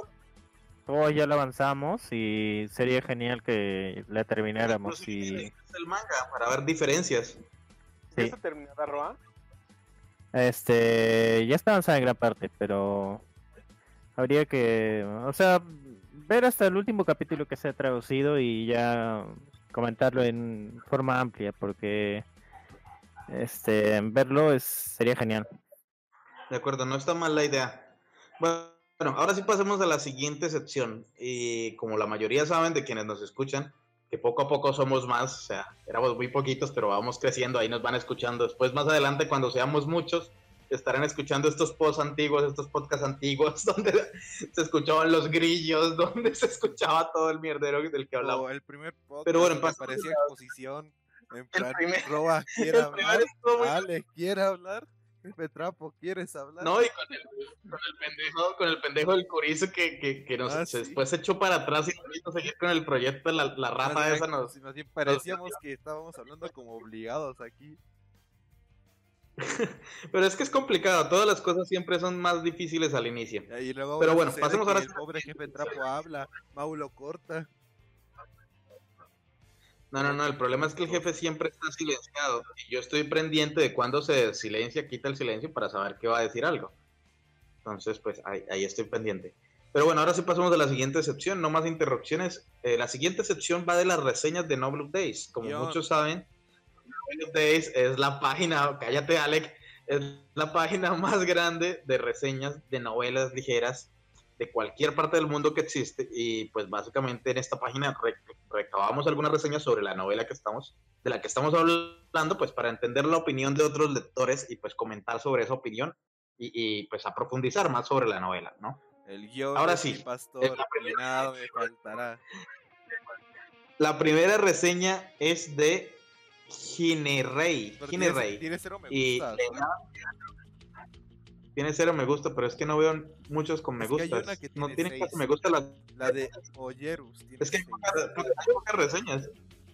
C: Oh, ya la avanzamos y sería genial que la termináramos. Y
A: el manga para ver diferencias.
D: ¿Ya
C: sí,
D: está terminada Roa?
C: este, ya está avanzada en gran parte, pero habría que, o sea, ver hasta el último capítulo que se ha traducido y ya comentarlo en forma amplia, porque este, verlo es sería genial.
A: De acuerdo, no está mal la idea. Bueno, ahora sí pasemos a la siguiente sección. Y como la mayoría saben de quienes nos escuchan, que poco a poco somos más, o sea, éramos muy poquitos, pero vamos creciendo, ahí nos van escuchando. Después, más adelante, cuando seamos muchos, estarán escuchando estos posts antiguos, estos podcasts antiguos, donde se escuchaban los grillos, donde se escuchaba todo el mierdero del que hablamos.
B: O el primer podcast
A: Pero bueno,
B: parecía exposición. En plan,
A: primer-
B: quiere
A: El primer
B: hablar,
A: estuvo muy-
B: Alex quiere hablar, Pepe Trapo, ¿quieres hablar?
A: No, y con el, con el pendejo, con el pendejo del curizo que, que, que nos,
B: Ah,
A: se-
B: sí.
A: después se echó para atrás y no seguir con el proyecto, la, la rata
B: bien-
A: esa nos...
B: bien parecíamos que estábamos hablando como obligados aquí.
A: Pero es que es complicado, todas las cosas siempre son más difíciles al inicio.
B: Y luego
A: Pero bueno, pasemos ahora
B: El pobre jefe Trapo habla, Maulo corta.
A: No, no, no, el problema es que el jefe siempre está silenciado y yo estoy pendiente de cuando se silencia, quita el silencio para saber que va a decir algo. Entonces, pues ahí, ahí estoy pendiente. Pero bueno, ahora sí pasamos a la siguiente sección, no más interrupciones. Eh, la siguiente sección va de las reseñas de No Blue Days. Como
B: Yo-
A: muchos saben, No Blue Days es la página, cállate Alec, es la página más grande de reseñas de novelas ligeras de cualquier parte del mundo que existe y pues básicamente en esta página re- recabamos algunas reseñas sobre la novela que estamos de la que estamos hablando pues para entender la opinión de otros lectores y pues comentar sobre esa opinión y, y, pues a profundizar más sobre la novela, ¿no?
B: El guion
A: Ahora sí, es
B: pastor,
A: la
B: y nada me faltará.
A: La primera reseña es de
B: tiene, tiene cero me
A: Y
B: gusta.
A: le da- tiene cero me gusta, pero es que no veo muchos con me gusta. No
B: tiene
A: casi me gusta las
B: La de Oyerus
A: Es que hay pocas, hay pocas reseñas.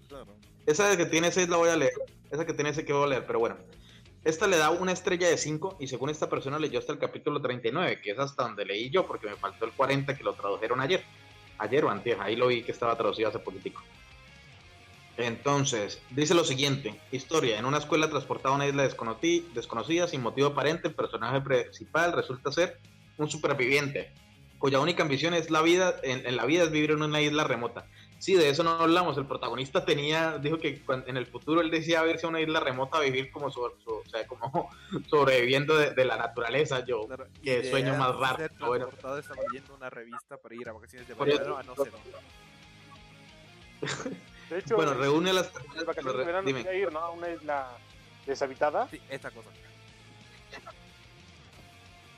B: Claro.
A: Esa de que tiene 6 la voy a leer. Esa que tiene 6 que voy a leer, pero bueno. Esta le da una estrella de 5 y según esta persona leyó hasta el capítulo 39, que es hasta donde leí yo porque me faltó el 40 que lo tradujeron ayer. Ayer o antes, ahí lo vi que estaba traducido hace poquitico. Entonces, dice lo siguiente, historia, en una escuela transportada a una isla desconocida sin motivo aparente, el personaje principal resulta ser un superviviente, cuya única ambición es la vida, en, en la vida es vivir en una isla remota. Sí, de eso no hablamos. El protagonista tenía, dijo que en el futuro él decía irse a una isla remota vivir como, so- so- o sea, como sobreviviendo de, de la naturaleza. Yo,
B: Claro,
A: Qué
B: y
A: sueño más raro, bueno.
B: estaba leyendo una revista para ir a vacaciones de verano a no sé dónde.
D: De hecho,
A: bueno,
D: en-
A: reúne a las
D: en
A: personas.
D: vacaciones de verano
A: Dime.
D: ir, ¿no? A una isla deshabitada.
B: Sí, esta cosa.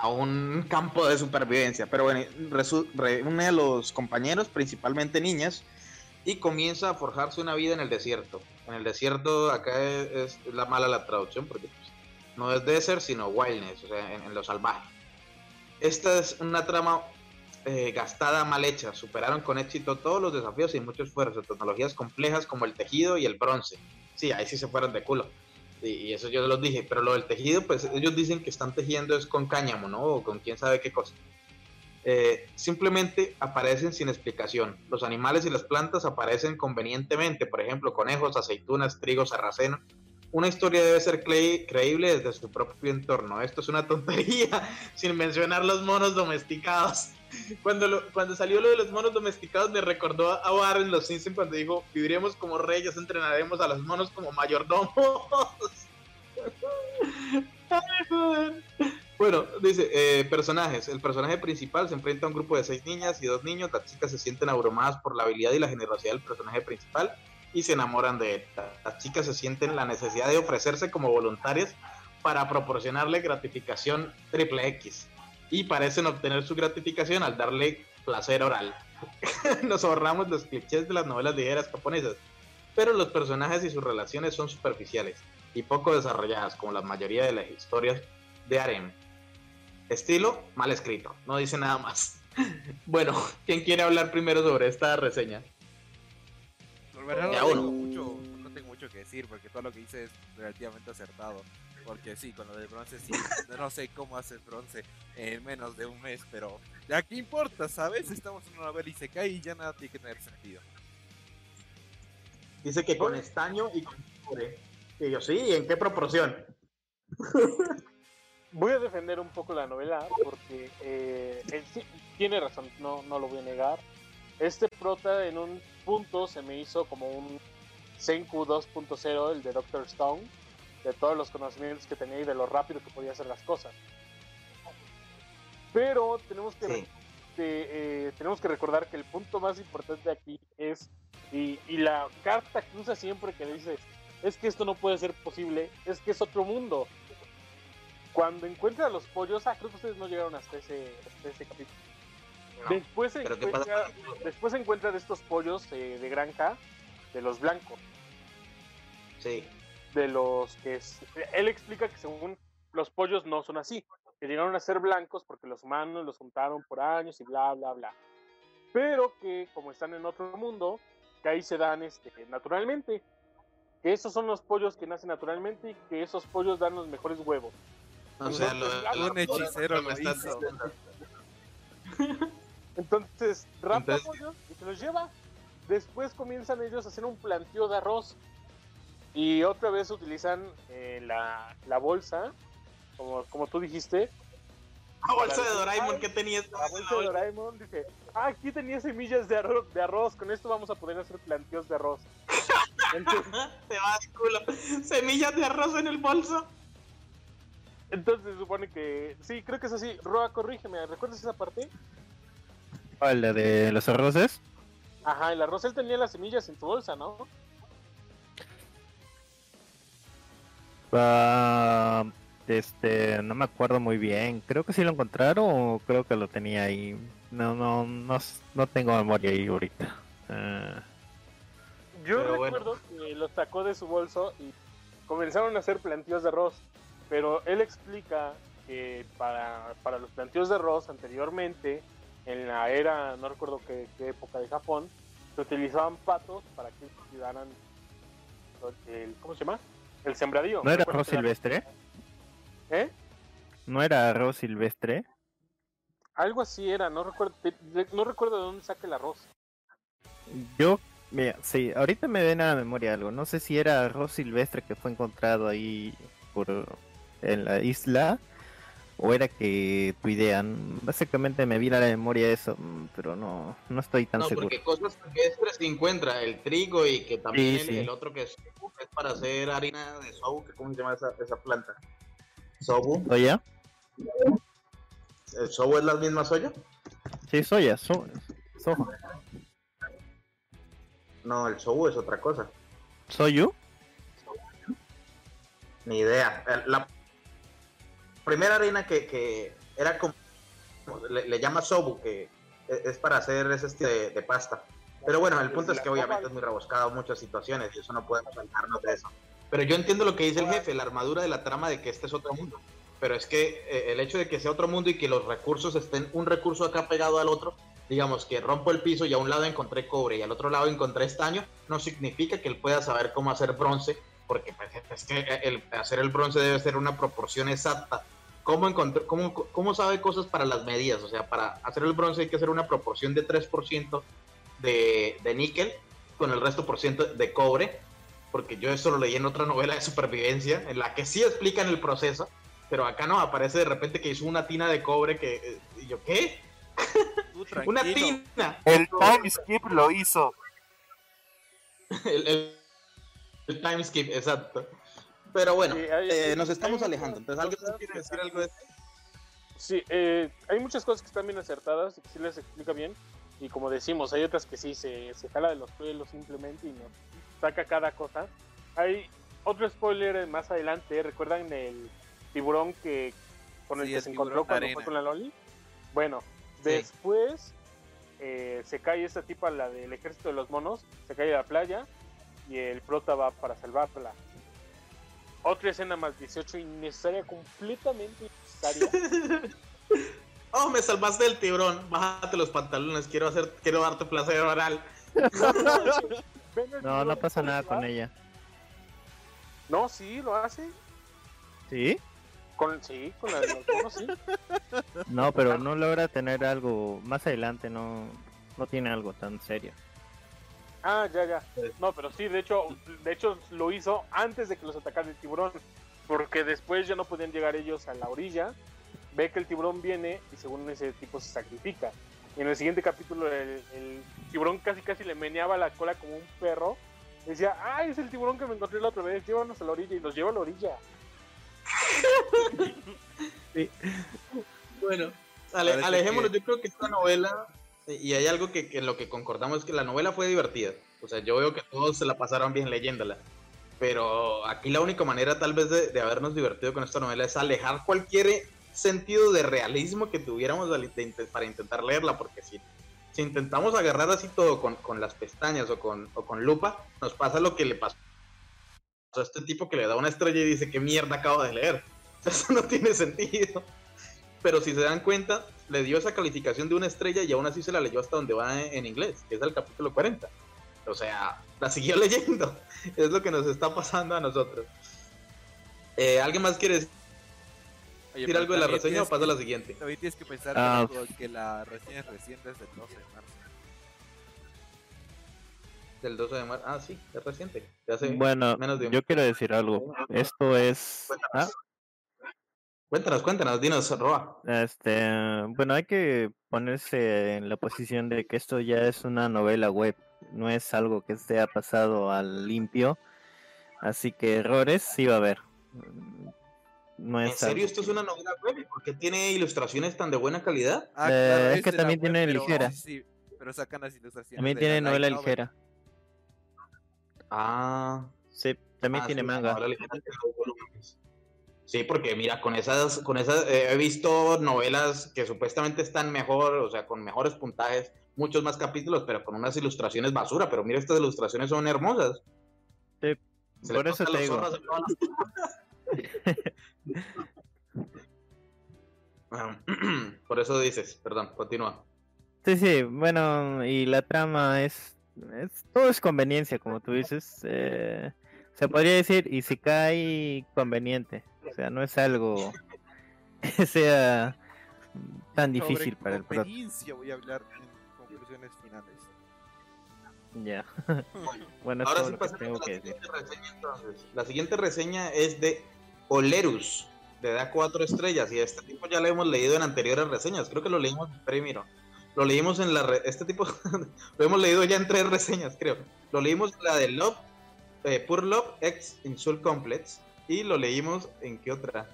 A: a un campo de supervivencia. Pero bueno, reúne a los compañeros, principalmente niñas, y comienza a forjarse una vida en el desierto. En el desierto, acá es, es la mala la traducción, porque pues, no es desert, sino wildness, o sea, en, en lo salvaje. Esta es una trama eh, gastada, mal hecha. Superaron con éxito todos los desafíos y mucho esfuerzo. Tecnologías complejas como el tejido y el bronce. Sí, ahí sí se fueron de culo. Y, y eso yo los dije, pero lo del tejido, pues ellos dicen que están tejiendo es con cáñamo, ¿no? O con quién sabe qué cosa. Eh, simplemente aparecen sin explicación. Los animales y las plantas aparecen convenientemente, por ejemplo, conejos, aceitunas, trigo, sarraceno. Una historia debe ser cre- creíble desde su propio entorno. Esto es una tontería, sin mencionar los monos domesticados. Cuando, lo- cuando salió lo de los monos domesticados me recordó a Bart en Los Simpsons cuando dijo, viviremos como reyes, entrenaremos a los monos como mayordomos. Bueno, dice, eh, personajes. El personaje principal se enfrenta a un grupo de seis niñas y dos niños. Las chicas se sienten abrumadas por la habilidad y la generosidad del personaje principal y se enamoran de él. Las chicas se sienten la necesidad de ofrecerse como voluntarias para proporcionarle gratificación triple X y parecen obtener su gratificación al darle placer oral. nos ahorramos los clichés de las novelas ligeras japonesas, pero los personajes y sus relaciones son superficiales y poco desarrolladas, como la mayoría de las historias de harem. Estilo, mal escrito, no dice nada más. Bueno, ¿quién quiere hablar primero sobre esta reseña?
B: La verdad no tengo, mucho, no tengo mucho que decir porque todo lo que hice es relativamente acertado. Porque sí, con lo del bronce sí, no sé cómo hacer bronce en menos de un mes, pero ya qué importa, ¿sabes? Estamos en una novela y se cae y ya nada tiene que tener sentido.
A: Dice que con estaño y con cobre. Y yo, sí, ¿y ¿en qué proporción?
E: Voy a defender un poco la novela porque eh, él sí- tiene razón, no, no lo voy a negar. Este prota en un punto se me hizo como un Senku 2.0, el de Doctor Stone, de todos los conocimientos que tenía y de lo rápido que podía hacer las cosas. Pero tenemos que,
A: Sí.
E: de- eh, tenemos que recordar que el punto más importante aquí es, y, y la carta que usa siempre que le dice, es que esto no puede ser posible, es que es otro mundo. Cuando encuentra a los pollos, ah, creo que ustedes no llegaron hasta ese, hasta ese capítulo.
A: No,
E: después, se
A: pero ¿qué
E: encuentra, después se encuentra de estos pollos eh, de granja, de los blancos,
A: Sí.
E: De los que es, él explica que según los pollos no son así, que llegaron a ser blancos porque los humanos los juntaron por años y bla bla bla. Pero que como están en otro mundo, que ahí se dan este naturalmente, que esos son los pollos que nacen naturalmente y que esos pollos dan los mejores huevos.
A: O sea, lo,
E: Un
B: hechicero lo hizo.
E: Entonces rapta
A: Entonces-
E: pollos y se los lleva. Después comienzan ellos a hacer un planteo de arroz. Y otra vez utilizan eh, la, la bolsa, como, como tú dijiste.
A: La bolsa de Doraemon que tenía
E: La bolsa de Doraemon dice, ah, aquí tenía semillas de arroz, de arroz, con esto vamos a poder hacer planteos de arroz. Entonces,
A: Te va de culo. Semillas de arroz en el bolso.
E: entonces se supone que, sí, creo que es así. Roa, corrígeme, ¿recuerdas esa parte?
C: ¿Cuál, la de los arroces?
E: Ajá, el arroz él tenía las semillas en su bolsa, ¿no?
C: Ah, este, no me acuerdo muy bien. Creo que sí lo encontraron o creo que lo tenía ahí. No, no, no, no tengo memoria ahí ahorita. Ah,
E: Yo
A: Pero bueno.
E: recuerdo que lo sacó de su bolso y comenzaron a hacer planteos de arroz, pero él explica que para, para los planteos de arroz anteriormente, en la era, no recuerdo qué, qué época de Japón, se utilizaban patos para que cuidaran el, ¿cómo se llama? El sembradío.
C: ¿No era arroz silvestre?
E: ¿Eh?
C: ¿No era arroz silvestre?
E: Algo así era, no recuerdo, no recuerdo de dónde saca el arroz.
C: Yo, mira, sí, ahorita me viene a la memoria algo. No sé si era arroz silvestre que fue encontrado ahí por en la isla o era que tu idea. Básicamente me a la memoria eso, mm, pero no, no estoy tan
A: No,
C: seguro.
A: porque cosas silvestres se encuentra, el trigo y que también
C: Sí,
A: el,
C: sí.
A: el otro que es, que es para hacer harina de sobu, que ¿cómo se llama esa, esa planta? ¿Sobu?
C: ¿Soya?
A: ¿El sobu es la misma soya?
C: Sí, soya, so- soja.
A: No, el sobu es otra cosa.
C: ¿Soyu?
A: Ni idea. La primera harina que, que era como, le, le llama sobu, que e- es para hacer ese estilo de, de pasta. Pero bueno, el punto es que obviamente es muy rebuscado muchas situaciones y eso no podemos saltarnos de eso. Pero yo entiendo lo que dice el jefe, la armadura de la trama de que este es otro mundo. Pero es que eh, el hecho de que sea otro mundo y que los recursos estén un recurso acá pegado al otro, digamos que rompo el piso y a un lado encontré cobre y al otro lado encontré estaño, no significa que él pueda saber cómo hacer bronce, porque pues, es que el, hacer el bronce debe ser una proporción exacta. ¿Cómo, encontró, cómo, ¿Cómo sabe cosas para las medidas? O sea, para hacer el bronce hay que hacer una proporción de 3% de, de níquel con el resto por ciento de cobre, porque yo eso lo leí en otra novela de supervivencia, en la que sí explican el proceso, pero acá no, aparece de repente que hizo una tina de cobre que... eh, y yo, ¿qué?
B: Tú
A: Una tina.
B: El time skip lo hizo.
A: el, el, el time skip, exacto. Pero bueno,
E: Sí, hay-
A: eh, nos estamos alejando. Entonces, ¿alguien quiere decir algo de esto?
E: Sí, eh, hay muchas cosas que están bien acertadas y que sí les explica bien. Y como decimos, hay otras que sí se, se jala de los pelos simplemente y nos saca cada cosa. Hay otro spoiler más adelante. ¿Recuerdan el tiburón que con el
B: Sí,
E: que
B: el
E: se encontró cuando
B: arena.
E: fue con la Loli? Bueno,
A: Sí.
E: después eh, se cae esta tipa, la del ejército de los monos, se cae a la playa y el prota va para salvarla. Otra escena más 18 innecesaria, completamente innecesaria.
A: Oh, me salvaste del tiburón. Bájate los pantalones. Quiero hacer, quiero darte placer oral.
C: No, no pasa nada con ella.
E: No, sí, lo hace.
C: ¿Sí?
E: Con, sí, con la de los sí.
C: No, pero no logra tener algo. Más adelante no, no tiene algo tan serio.
E: Ah, ya, ya. No, pero sí, de hecho, de hecho lo hizo antes de que los atacara el tiburón. Porque después ya no podían llegar ellos a la orilla. Ve que el tiburón viene y según ese tipo se sacrifica. Y en el siguiente capítulo el, el tiburón casi casi le meneaba la cola como un perro. Decía, ah, es el tiburón que me encontré la otra vez, llévanos a la orilla y los lleva a la orilla.
A: Bueno, ale- alejémonos.
B: que-
A: Yo creo que esta novela, y hay algo que, que en lo que concordamos, es que la novela fue divertida. O sea, yo veo que todos se la pasaron bien leyéndola. Pero aquí la única manera tal vez de, de habernos divertido con esta novela es alejar cualquier sentido de realismo que tuviéramos para intentar leerla, porque si, si intentamos agarrar así todo con, con las pestañas o con, o con lupa, nos pasa lo que le pasó a este tipo que le da una estrella y dice, ¿qué mierda acabo de leer? Eso no tiene sentido. Pero si se dan cuenta, le dio esa calificación de una estrella y aún así se la leyó hasta donde va en, en inglés, que es el capítulo 40. O sea, la siguió leyendo. Es lo que nos está pasando a nosotros. Eh, ¿Alguien más quiere decir
B: Oye,
A: algo de la reseña o paso a la siguiente?
B: También tienes que pensar
C: Ah.
B: que- que la reseña es reciente, es del 12 de marzo.
A: Del 12 de marzo. Ah, sí, es reciente. hace
C: Bueno,
A: menos de un-
C: yo quiero decir algo. Esto es. Ah,
A: Cuéntanos, cuéntanos, dinos, Roa.
C: Este, bueno, hay que ponerse en la posición de que esto ya es una novela web, no es algo que se ha pasado al limpio, así que errores sí va a haber. No
A: ¿En serio
C: algo
A: esto es una novela web? ¿Y ¿Por qué tiene ilustraciones tan de buena calidad?
B: Ah,
C: Eh, es que también tiene
B: pero-
C: ligera.
B: Sí, pero sacan las ilustraciones.
C: También tiene
B: la
C: novela ligera.
A: Ah,
C: Sí, también
A: Ah,
C: tiene
A: sí,
C: manga.
A: novela ligera. Sí, porque mira, con esas, con esas, eh, he visto novelas que supuestamente están mejor, o sea, con mejores puntajes, muchos más capítulos, pero con unas ilustraciones basura. Pero mira, estas ilustraciones son hermosas.
C: Sí,
A: Se
C: por eso te digo.
A: zorros Por eso dices, perdón, continúa.
C: Sí, sí, bueno, y la trama es, es todo es conveniencia, como tú dices. eh, se podría decir, y si cae conveniente. O sea, no es algo que sea tan difícil para el prota.
B: voy a hablar en conclusiones finales.
C: Ya. bueno, es
A: Ahora sí
C: tengo
A: a la
C: que decir.
A: siguiente reseña entonces. La siguiente reseña es de Olerus, de da cuatro estrellas, y este tipo ya lo hemos leído en anteriores reseñas, creo que lo leímos primero. Lo leímos en la re- este tipo lo hemos leído ya en tres reseñas, creo. Lo leímos en la de Love, eh, Pure Love X Insult Complex, y lo leímos en qué otra.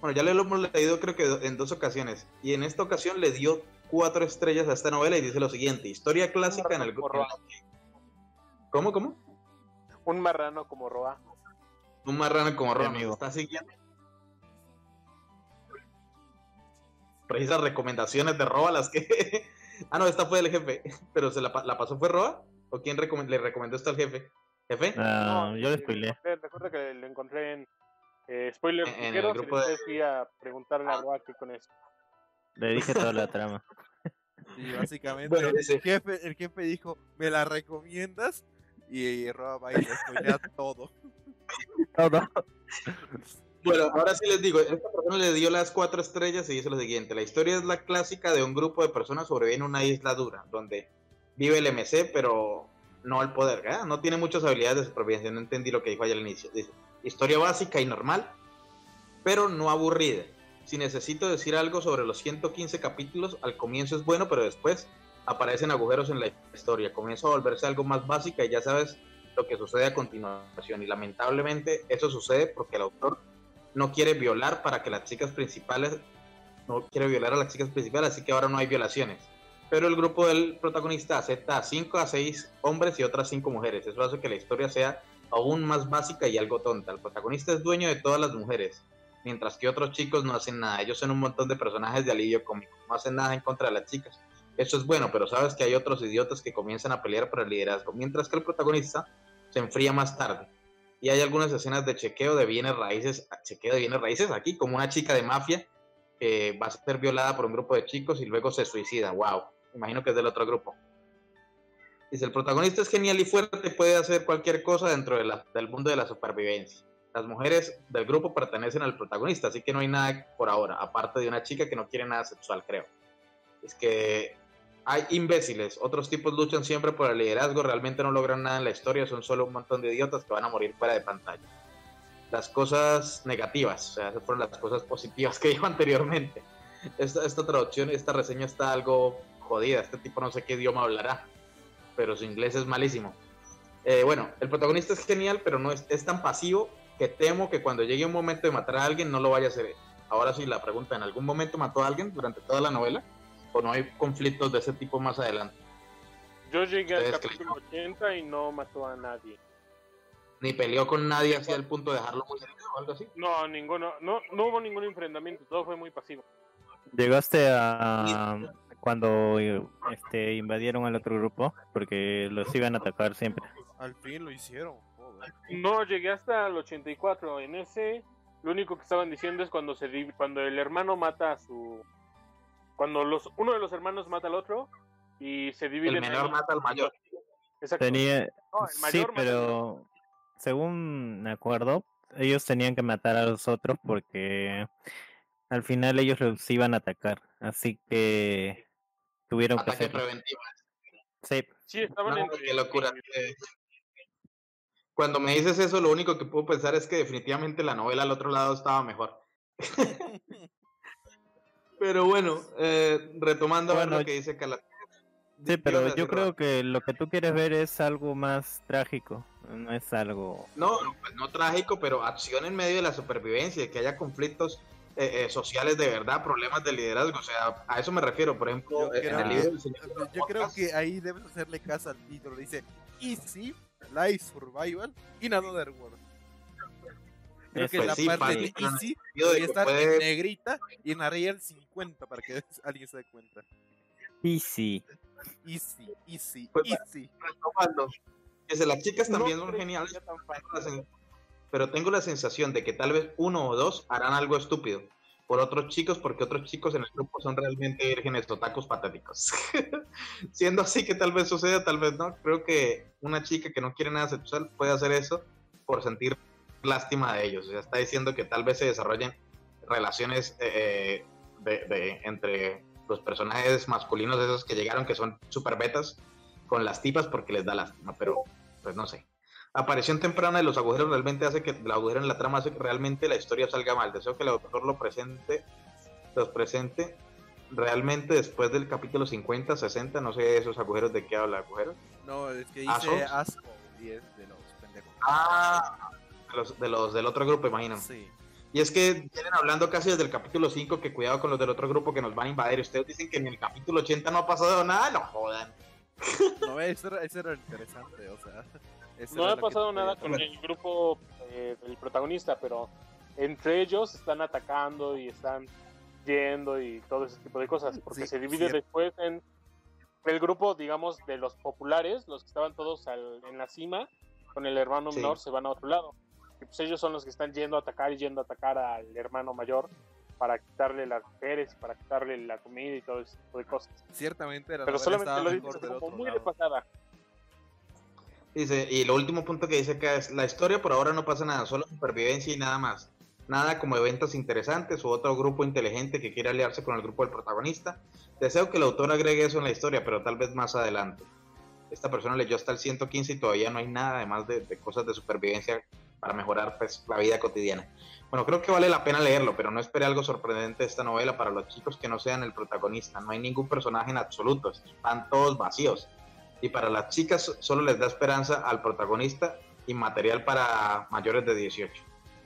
A: Bueno, ya lo hemos leído creo que en dos ocasiones, y en esta ocasión le dio cuatro estrellas a esta novela y dice lo siguiente, historia clásica en el. ¿Cómo, cómo?
E: Un marrano como Roa.
A: Un marrano como Ron,
C: amigo.
A: ¿nos está siguiendo? Precisas recomendaciones de Roa las que... ah, no, esta fue del jefe, pero se la, pa- la pasó fue Roa o quién recom- le recomendó esto al jefe? ¿Jefe?
C: Ah, yo
E: eh,
C: le spoileé.
E: encontré- Recuerda que lo encontré en eh, Spoilers
A: En- en el
E: y
A: grupo de-
E: fui a preguntarle a Roa qué con eso.
C: Le dije toda la trama.
B: Y básicamente
A: Bueno,
B: el, jefe, el jefe dijo, ¿me la recomiendas? Y Roa va y le spoilea todo.
C: Todo.
A: Bueno, ahora sí les digo, esta persona le dio las cuatro estrellas y dice lo siguiente, la historia es la clásica de un grupo de personas sobreviven en una isla dura, donde vive el MC, pero no el poder, ¿verdad? No tiene muchas habilidades de supervivencia, no entendí lo que dijo allá al inicio. Dice, historia básica y normal, pero no aburrida. Si necesito decir algo sobre los 115 capítulos, al comienzo es bueno, pero después aparecen agujeros en la historia. Comienza a volverse algo más básica y ya sabes lo que sucede a continuación. Y lamentablemente eso sucede porque el autor no quiere violar para que las chicas principales no quiere violar a las chicas principales, así que ahora no hay violaciones. Pero el grupo del protagonista acepta a 5 a 6 hombres y otras 5 mujeres. Eso hace que la historia sea aún más básica y algo tonta. El protagonista es dueño de todas las mujeres, mientras que otros chicos no hacen nada. Ellos son un montón de personajes de alivio cómico, no hacen nada en contra de las chicas. Eso es bueno, pero sabes que hay otros idiotas que comienzan a pelear por el liderazgo, mientras que el protagonista se enfría más tarde. Y hay algunas escenas de chequeo de bienes raíces, chequeo de bienes raíces aquí, como una chica de mafia que va a ser violada por un grupo de chicos y luego se suicida. Wow, imagino que es del otro grupo. Dice, el protagonista es genial y fuerte, puede hacer cualquier cosa dentro de la- del mundo de la supervivencia. Las mujeres del grupo pertenecen al protagonista, así que no hay nada por ahora, aparte de una chica que no quiere nada sexual, creo. Es que hay imbéciles, otros tipos luchan siempre por el liderazgo, realmente no logran nada en la historia, son solo un montón de idiotas que van a morir fuera de pantalla. Las cosas negativas, o sea, fueron las cosas positivas que dijo anteriormente. Esta, esta traducción, esta reseña está algo jodida, este tipo no sé qué idioma hablará, pero su inglés es malísimo. Eh, bueno, el protagonista es genial, pero no es, es tan pasivo que temo que cuando llegue un momento de matar a alguien no lo vaya a hacer. Ahora sí, la pregunta, ¿en algún momento mató a alguien durante toda la novela? ¿O no hay conflictos de ese tipo más adelante?
E: Yo llegué al capítulo 80 y no mató a nadie.
A: Ni peleó con nadie hacia el punto de dejarlo muy herido o algo así.
E: No, ninguno, no, no hubo ningún enfrentamiento, todo fue muy pasivo.
C: Llegaste a cuando este invadieron al otro grupo porque los iban a atacar siempre.
B: Al fin lo hicieron. joder.
E: No, llegué hasta el 84. En ese, lo único que estaban diciendo es cuando se div- cuando el hermano mata a su. Cuando los uno de los hermanos mata al otro y se dividen.
A: El menor mata al mayor.
E: Exacto.
C: Tenía
E: No, el
C: sí,
E: al
C: pero según me acuerdo, ellos tenían que matar a los otros porque al final ellos los iban a atacar, así que tuvieron que
A: Ataque
C: hacerlo.
A: preventivo.
C: Sí,
E: Sí, estaban
A: No,
E: en.
A: qué locura. Cuando me dices eso, lo único que puedo pensar es que definitivamente la novela al otro lado estaba mejor. Pero bueno, eh, retomando a
C: Bueno,
A: lo que dice Cala.
C: sí, pero yo creo que lo que tú quieres ver es algo más trágico, no es algo
A: No, pues no trágico, pero acción en medio de la supervivencia, que haya conflictos eh, eh, sociales de verdad, problemas de liderazgo. O sea, a eso me refiero. Por ejemplo,
B: Yo
A: en
B: creo
A: el
B: que-
A: libro del Señor de los
B: Yo creo
A: Podcast,
B: que ahí debes hacerle caso al título. Dice Easy Life Survival in Another World. Creo que
A: Pues
B: la
A: sí,
B: parte de
A: el
B: Easy
A: sentido de
B: debería
A: que
B: estar
A: puede-
B: en negrita y en Arial 50 para que alguien se dé cuenta.
C: easy.
B: Easy, easy,
A: Pues,
B: easy.
A: retomando, Dice, las chicas
E: No
A: también son
E: que
A: geniales,
E: tan
A: pero tengo la sensación de que tal vez uno o dos harán algo estúpido por otros chicos, porque otros chicos en el grupo son realmente vírgenes otacos patéticos. Siendo así que tal vez suceda, tal vez no. Creo que una chica que no quiere nada sexual puede hacer eso por sentir lástima de ellos. O sea, está diciendo que tal vez se desarrollen relaciones eh, de, de- entre los personajes masculinos esos que llegaron, que son super betas, con las tipas porque les da lástima, pero pues no sé. Aparición temprana de los agujeros realmente hace que el agujero en la trama hace que realmente la historia salga mal. Deseo que el autor lo presente, los presente realmente después del capítulo 50, 60, no sé esos agujeros de qué habla agujeros.
B: No, es que
A: ¿Ah,
B: dice asco y es de los pendejos.
A: Ah, de los, de los del otro grupo, imagínate.
B: Sí.
A: Y es que vienen hablando casi desde el capítulo 5 que cuidado con los del otro grupo que nos van a invadir. Ustedes dicen que en el capítulo 80 no ha pasado nada, no jodan.
B: No, eso era, eso era interesante, o sea.
E: No ha pasado nada con el grupo eh, del protagonista, pero entre ellos están atacando y están yendo y todo ese tipo de cosas, porque
B: Sí,
E: se divide
B: cierto.
E: después en el grupo, digamos, de los populares, los que estaban todos al- en la cima, con el hermano
A: Sí.
E: menor se van a otro lado. Y pues ellos son los que están yendo a atacar y yendo a atacar al hermano mayor para quitarle las mujeres, para quitarle la comida y todo ese tipo de cosas.
B: Ciertamente la
E: Pero solamente lo dices como muy de
B: lado.
E: pasada.
A: Dice, y lo último punto que dice acá es, la historia por ahora no pasa nada, solo supervivencia y nada más. Nada como eventos interesantes o otro grupo inteligente que quiera aliarse con el grupo del protagonista. Deseo que el autor agregue eso en la historia, pero tal vez más adelante. Esta persona leyó hasta el 115 y todavía no hay nada además de, de cosas de supervivencia para mejorar pues, la vida cotidiana. Bueno, creo que vale la pena leerlo, pero no espere algo sorprendente de esta novela para los chicos que no sean el protagonista. No hay ningún personaje en absoluto, están todos vacíos y para las chicas solo les da esperanza al protagonista y material para mayores de 18.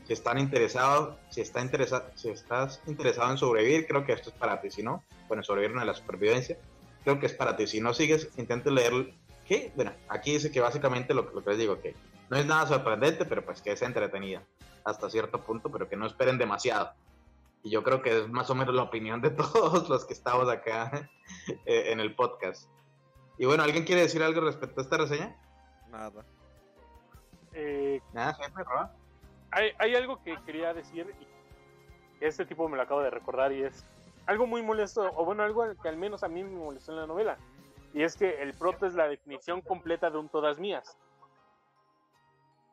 A: Si están interesados, si, está interesa, si estás interesado en sobrevivir, creo que esto es para ti. Si no, bueno, sobrevivir en la supervivencia, creo que es para ti. Si no sigues, intente leer. ¿Qué? Bueno, aquí dice que básicamente lo, lo que les digo, que no es nada sorprendente, pero pues que es entretenida hasta cierto punto, pero que no esperen demasiado. Y yo creo que es más o menos la opinión de todos los que estamos acá eh, en el podcast. Y bueno, ¿alguien quiere decir algo respecto a esta reseña?
B: Nada.
E: Eh,
A: Nada, jefe, Roa.
E: hay, hay algo que quería decir y este tipo me lo acabo de recordar y es algo muy molesto, o bueno, algo que al menos a mí me molestó en la novela. Y es que el proto es la definición completa de un todas mías.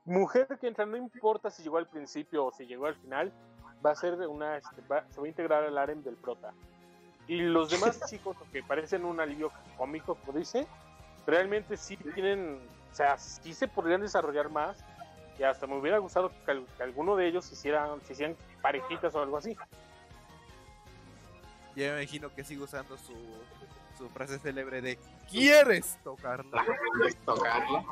E: Mujer que entra, no importa si llegó al principio o si llegó al final, va a ser una, este, va- se va a integrar al harem del prota. Y los demás chicos, que parecen un alivio cómico, como dice, realmente sí tienen, o sea, sí se podrían desarrollar más. Y hasta me hubiera gustado que, al- que alguno de ellos hicieran, se hicieran parejitas o algo así.
B: Ya me imagino que sigue usando su, su frase célebre de ¿Quieres tocarla?
A: ¿Quieres tocarla?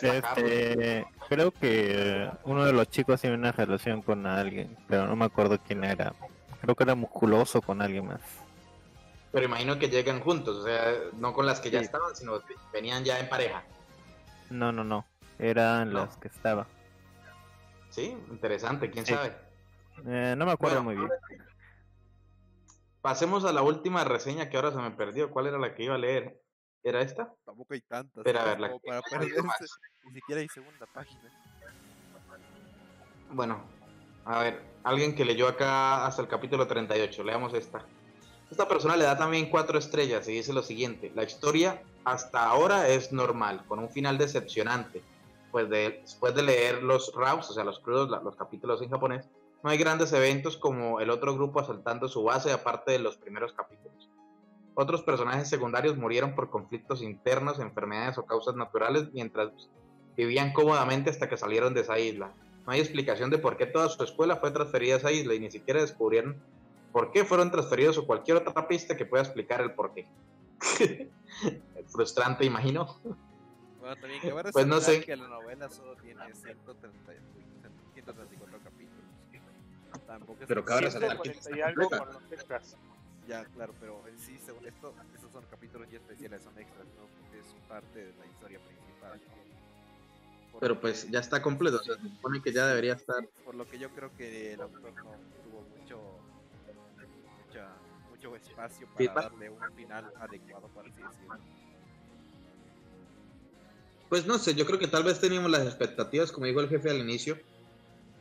C: Este, creo que uno de los chicos tiene una relación con alguien, pero no me acuerdo quién era. Creo que era musculoso con alguien más.
A: Pero imagino que llegan juntos, o sea, no con las que ya
C: Sí.
A: estaban, sino que venían ya en pareja.
C: No, no, no. Eran
A: No.
C: las que estaba.
A: Sí, interesante, quién
C: Sí.
A: sabe.
C: Eh, no me acuerdo
A: Bueno,
C: muy bien.
A: Pasemos a la última reseña que ahora se me perdió. ¿Cuál era la que iba a leer? ¿Era esta?
B: Tampoco hay tantas.
A: Pero a ver, la
B: para perderse. Ni siquiera hay segunda página.
A: Bueno, a ver, alguien que leyó acá hasta el capítulo 38, leamos esta. Esta persona le da también cuatro estrellas y dice lo siguiente, la historia hasta ahora es normal, con un final decepcionante, pues de- después de leer los RAWs, o sea, los crudos, los capítulos en japonés, no hay grandes eventos como el otro grupo asaltando su base aparte de los primeros capítulos. Otros personajes secundarios murieron por conflictos internos, enfermedades o causas naturales mientras vivían cómodamente hasta que salieron de esa isla. No hay explicación de por qué toda su escuela fue transferida a esa isla y ni siquiera descubrieron por qué fueron transferidos o cualquier otra pista que pueda explicar el por qué. Frustrante, imagino.
B: Bueno, también que ahora
A: Pues no sé.
B: que la novela solo tiene 130, uy, 134 capítulos. Tampoco es
A: Pero
B: que-
A: cabe resaltar que
E: 140 y algo con los extras.
B: Ya, claro, pero en sí, según esto, esos son capítulos ya especiales, son extras, no es parte de la historia principal.
A: Pero pues ya está completo, o sea, se supone que ya debería estar.
B: Por lo que yo creo que el autor no tuvo mucho espacio para
A: Feedback.
B: darle un final adecuado, por así decirlo.
A: Pues no sé, yo creo que tal vez teníamos las expectativas, como dijo el jefe al inicio,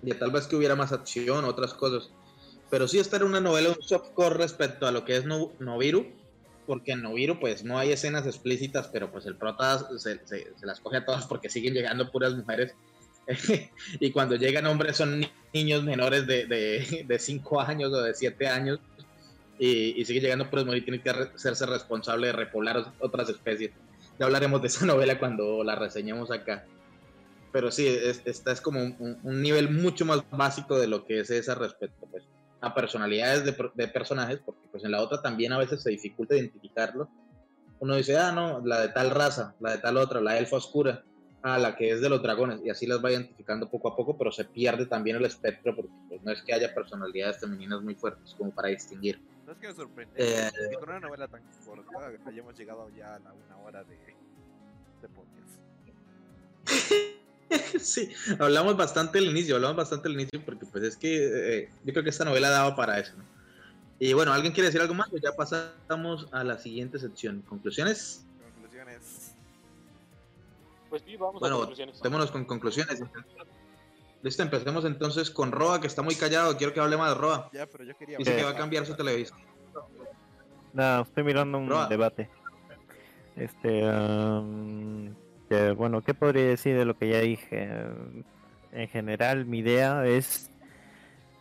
A: de tal vez que hubiera más acción, otras cosas. Pero sí esta era una novela, un softcore respecto a lo que es no Nobiru, porque en Nobiru pues no hay escenas explícitas, pero pues el prota se, se- se las coge a todas porque siguen llegando puras mujeres. y cuando llegan hombres son ni- niños menores de 5 años o de 7 años. Y, y sigue llegando mujeres y tiene que hacerse responsable de repoblar otras especies. Ya hablaremos de esa novela cuando la reseñemos acá. Pero sí, es- esta es como un, un- nivel mucho más básico de lo que es esa respecto pues, a personalidades de, de personajes, porque pues en la otra también a veces se dificulta identificarlo. Uno dice, ah, no, la de tal raza, la de tal otra, la elfa oscura, ah, la que es de los dragones, y así las va identificando poco a poco, pero se pierde también el espectro, porque pues, no es que haya personalidades femeninas muy fuertes como para distinguir.
B: ¿Sabes qué me sorprende?
A: Eh,
B: que con una novela tan corta hayamos llegado ya a la una hora de, de podcast.
A: sí, hablamos bastante al inicio, hablamos bastante al inicio porque pues es que eh, yo creo que esta novela daba para eso. ¿no? Y bueno, ¿alguien quiere decir algo más? Pues ya pasamos a la siguiente sección. ¿Conclusiones?
B: Conclusiones.
E: Pues sí, vamos a
A: Bueno,
E: conclusiones.
A: démonos con conclusiones. Listo, empecemos entonces con Roa, que está muy callado. Quiero que hable más de Roa.
B: Ya, pero yo quería
A: Dice que va a cambiar su televisor.
C: No, estoy mirando un debate. Este, que, bueno, ¿qué podría decir de lo que ya dije? En general, mi idea es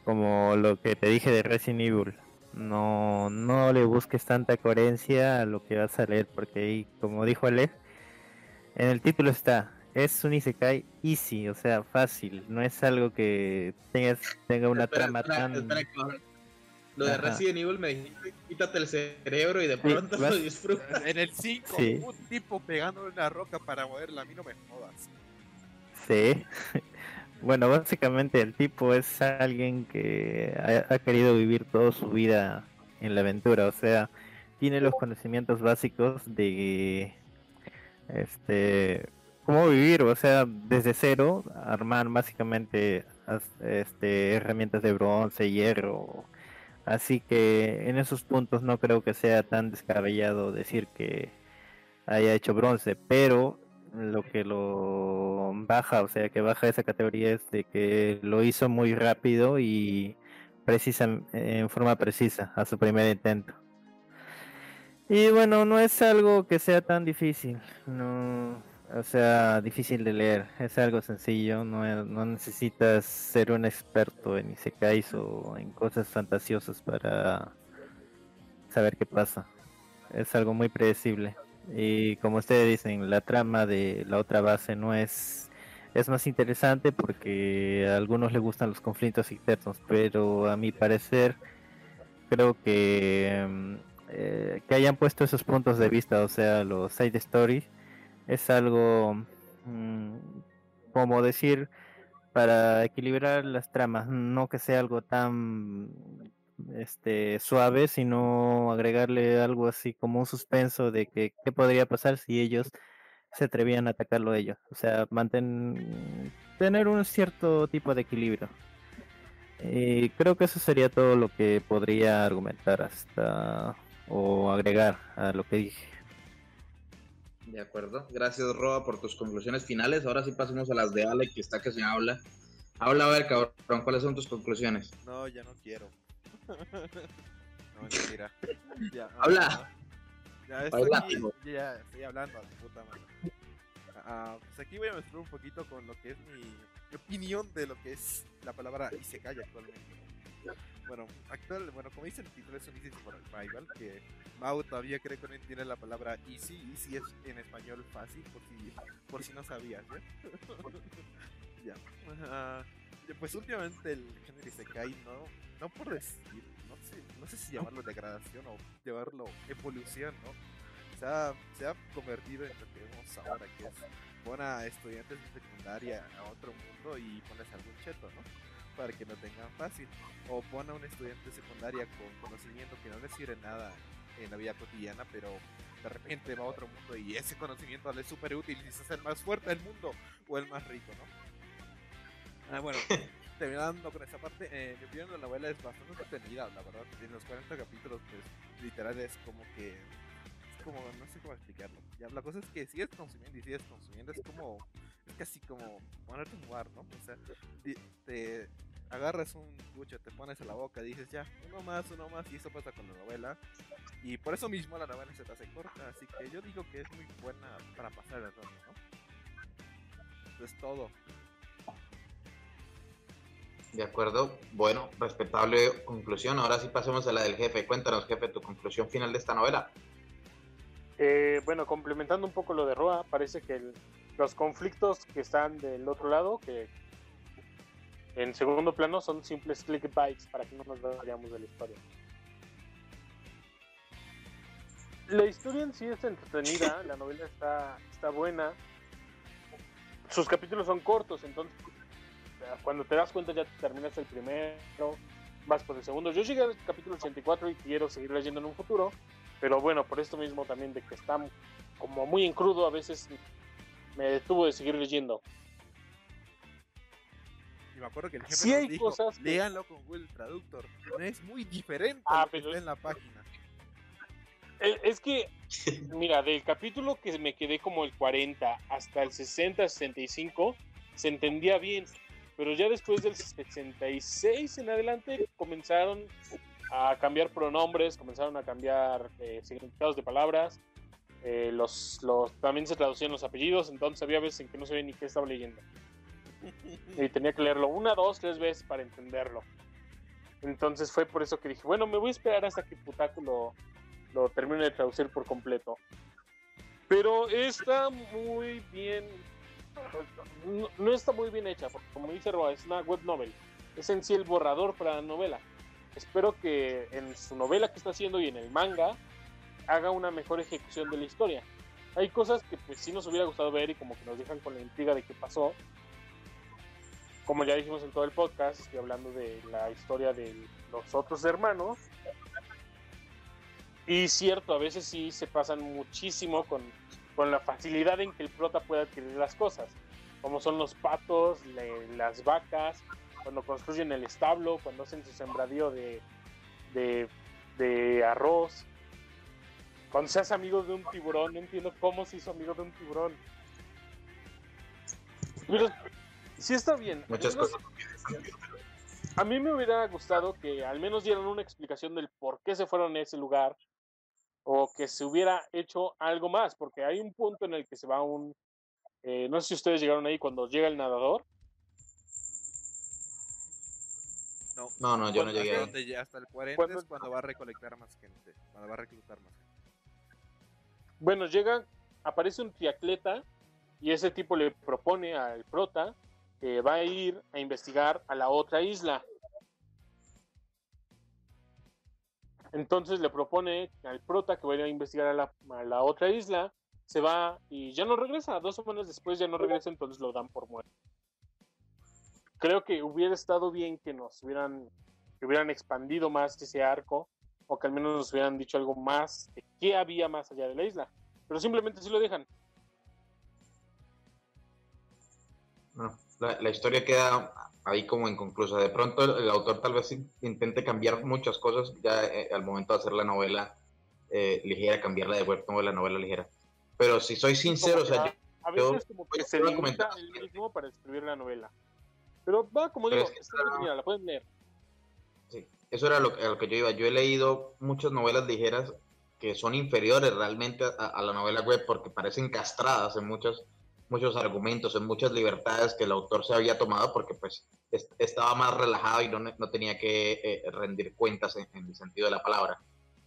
C: como lo que te dije de Resident Evil. No, no le busques tanta coherencia a lo que vas a leer, porque ahí, como dijo Aleph, en el título está, es un Isekai easy, o sea, fácil. No es algo que tengas, tenga una
A: Espera,
C: trama
A: espera,
C: tan...
A: espera. Lo de
C: Ajá.
A: Resident Evil me dijiste, quítate el cerebro y de pronto
C: vas-
A: lo disfrutas.
B: En el 5,
C: Sí.
B: un tipo pegándole una roca para moverla, a mí no me jodas.
C: Sí. Bueno, básicamente el tipo es alguien que ha, ha querido vivir toda su vida en la aventura, o sea, tiene los conocimientos básicos de este cómo vivir, o sea, desde cero, armar básicamente este herramientas de bronce, hierro, Así que en esos puntos no creo que sea tan descabellado decir que haya hecho bronce, pero lo que lo baja, o sea, que baja esa categoría es de que lo hizo muy rápido y precisa, en forma precisa a su primer intento. Y bueno, no es algo que sea tan difícil, no, o sea, difícil de leer, es algo sencillo, no, necesitas ser un experto en Isekais o en cosas fantasiosas para saber qué pasa. Es algo muy predecible. Y como ustedes dicen, la trama de la otra base no es es más interesante porque a algunos les gustan los conflictos internos, pero a mi parecer creo que mm, eh, que hayan puesto esos puntos de vista, o sea, los side stories, es algo mm, como decir para equilibrar las tramas, no que sea algo tan este suave, sino agregarle algo así como un suspenso de que qué podría pasar si ellos se atrevían a atacarlo ellos. O sea, mantener tener un cierto tipo de equilibrio. Y creo que eso sería todo lo que podría argumentar hasta o agregar a lo que dije.
A: De acuerdo. Gracias, Roa, por tus conclusiones finales. Ahora sí pasemos a las de Ale, que está que se habla. Habla a ver, cabrón, ¿cuáles son tus conclusiones?
B: No, ya no quiero. no, mentira. Ya,
A: Habla.
B: ah, Ya estoy,
A: Bailando.
B: ya estoy hablando a la puta madre. Ah, pues aquí voy a mezclar un poquito con lo que es mi, mi opinión de lo que es la palabra Isekai actualmente. Bueno, actual, bueno, como dice el título es un Easy Survival que Mau todavía cree que no entiende la palabra easy, easy es en español fácil por si, por si no sabías, ¿eh? ya. Ya, pues últimamente el género Isekai no, no por decir, no sé, no sé si llamarlo degradación o llamarlo evolución, ¿no? Se ha, se ha convertido en lo que vemos ahora, que es pon a estudiantes de secundaria a otro mundo y pones algún cheto, ¿no? Para que lo tengan fácil. O pon a un estudiante de secundaria con conocimiento que no le sirve nada en la vida cotidiana, pero de repente va a otro mundo y ese conocimiento le es súper útil y se hace el más fuerte del mundo o el más rico, ¿no? Ah, bueno, terminando con esa parte, eh, mi opinión de la novela es bastante entretenida, la verdad. En los 40 capítulos, pues, literal es como que. Es como, no sé cómo explicarlo. Ya, la cosa es que sigues consumiendo y sigues consumiendo, es como. Es casi como ponerte a jugar, ¿no? O sea, te agarras un cucho, te pones a la boca, dices ya, uno más, uno más, y eso pasa con la novela. Y por eso mismo la novela se te hace corta, así que yo digo que es muy buena para pasar el rato, ¿no? Eso es todo.
A: De acuerdo. Bueno, respetable conclusión. Ahora sí pasemos a la del jefe. Cuéntanos, jefe, tu conclusión final de esta novela.
E: Eh, bueno, complementando un poco lo de Roa, parece que el- los conflictos que están del otro lado, que en segundo plano son simples clickbites para que no nos vayamos de la historia. La historia en sí es entretenida, la novela está, está buena. Sus capítulos son cortos, entonces cuando te das cuenta ya terminas el primero, vas por el segundo. Yo llegué al capítulo 84 y quiero seguir leyendo en un futuro, pero bueno, por esto mismo también de que está como muy en crudo, a veces me detuvo de seguir leyendo.
B: Y me acuerdo que el jefe
E: Sí
B: nos
E: hay
B: dijo,
E: cosas que-
B: léanlo con Google Traductor. No es muy diferente
E: Ah,
B: a lo que
E: pero
B: está en la página.
E: Es que, mira, del capítulo que me quedé como el 40 hasta el 60, 65, se entendía bien. Pero ya después del 66 en adelante comenzaron a cambiar pronombres, comenzaron a cambiar eh, significados de palabras. Eh, los, los, también se traducían los apellidos, entonces había veces en que no sabía ni qué estaba leyendo. Y tenía que leerlo una, dos, tres veces para entenderlo. Entonces fue por eso que dije, bueno, me voy a esperar hasta que Putaku lo, lo termine de traducir por completo. Pero está muy bien. No, no está muy bien hecha, porque como dice Roa, es una web novel. Es en sí el borrador para la novela. Espero que en su novela que está haciendo y en el manga haga una mejor ejecución de la historia. Hay cosas que pues sí nos hubiera gustado ver y como que nos dejan con la intriga de qué pasó. Como ya dijimos en todo el podcast, estoy hablando de la historia de los otros hermanos. Y cierto, a veces sí se pasan muchísimo con, con la facilidad en que el prota puede adquirir las cosas. Como son los patos, las vacas, cuando construyen el establo, cuando hacen su sembradío de, de arroz. Cuando seas amigo de un tiburón, no entiendo cómo se hizo amigo de un tiburón. Pero sí está bien.
A: Muchas
E: menos-
A: cosas.
E: A mí me hubiera gustado que al menos dieran una explicación del por qué se fueron a ese lugar o que se hubiera hecho algo más, porque hay un punto en el que se va un... eh, no sé si ustedes llegaron ahí cuando llega el nadador.
B: No,
A: No, no, yo no llegué
B: hasta el 40
E: Cuando-
B: es cuando va a recolectar más gente, cuando va a reclutar más gente.
E: Bueno, llega, aparece un triatleta y ese tipo le propone al prota que va a ir a investigar a la otra isla. Entonces le propone al prota que vaya a investigar a la, a la otra isla, se va y ya no regresa, dos semanas después ya no regresa, entonces lo dan por muerto. Creo que hubiera estado bien que nos hubieran, que hubieran expandido más ese arco, o que al menos nos hubieran dicho algo más de qué había más allá de la isla. Pero simplemente sí lo dejan.
A: Bueno, la, la historia queda ahí como inconclusa. De pronto el, el autor tal vez in- intente cambiar muchas cosas ya eh, al momento de hacer la novela eh, ligera, cambiarla de web novela a novela ligera. Pero si soy sincero, o sea, yo-
E: a veces como que se limita él mismo para escribir la novela. Pero va, como
A: Pero
E: digo,
A: es que
E: está entretenida, la pueden leer.
A: Sí, eso era lo, que yo iba. Yo he leído muchas novelas ligeras que son inferiores realmente a, la novela web porque parecen castradas en muchos, muchos argumentos, en muchas libertades que el autor se había tomado porque pues es- estaba más relajado y no, no tenía que eh, rendir cuentas en, el sentido de la palabra.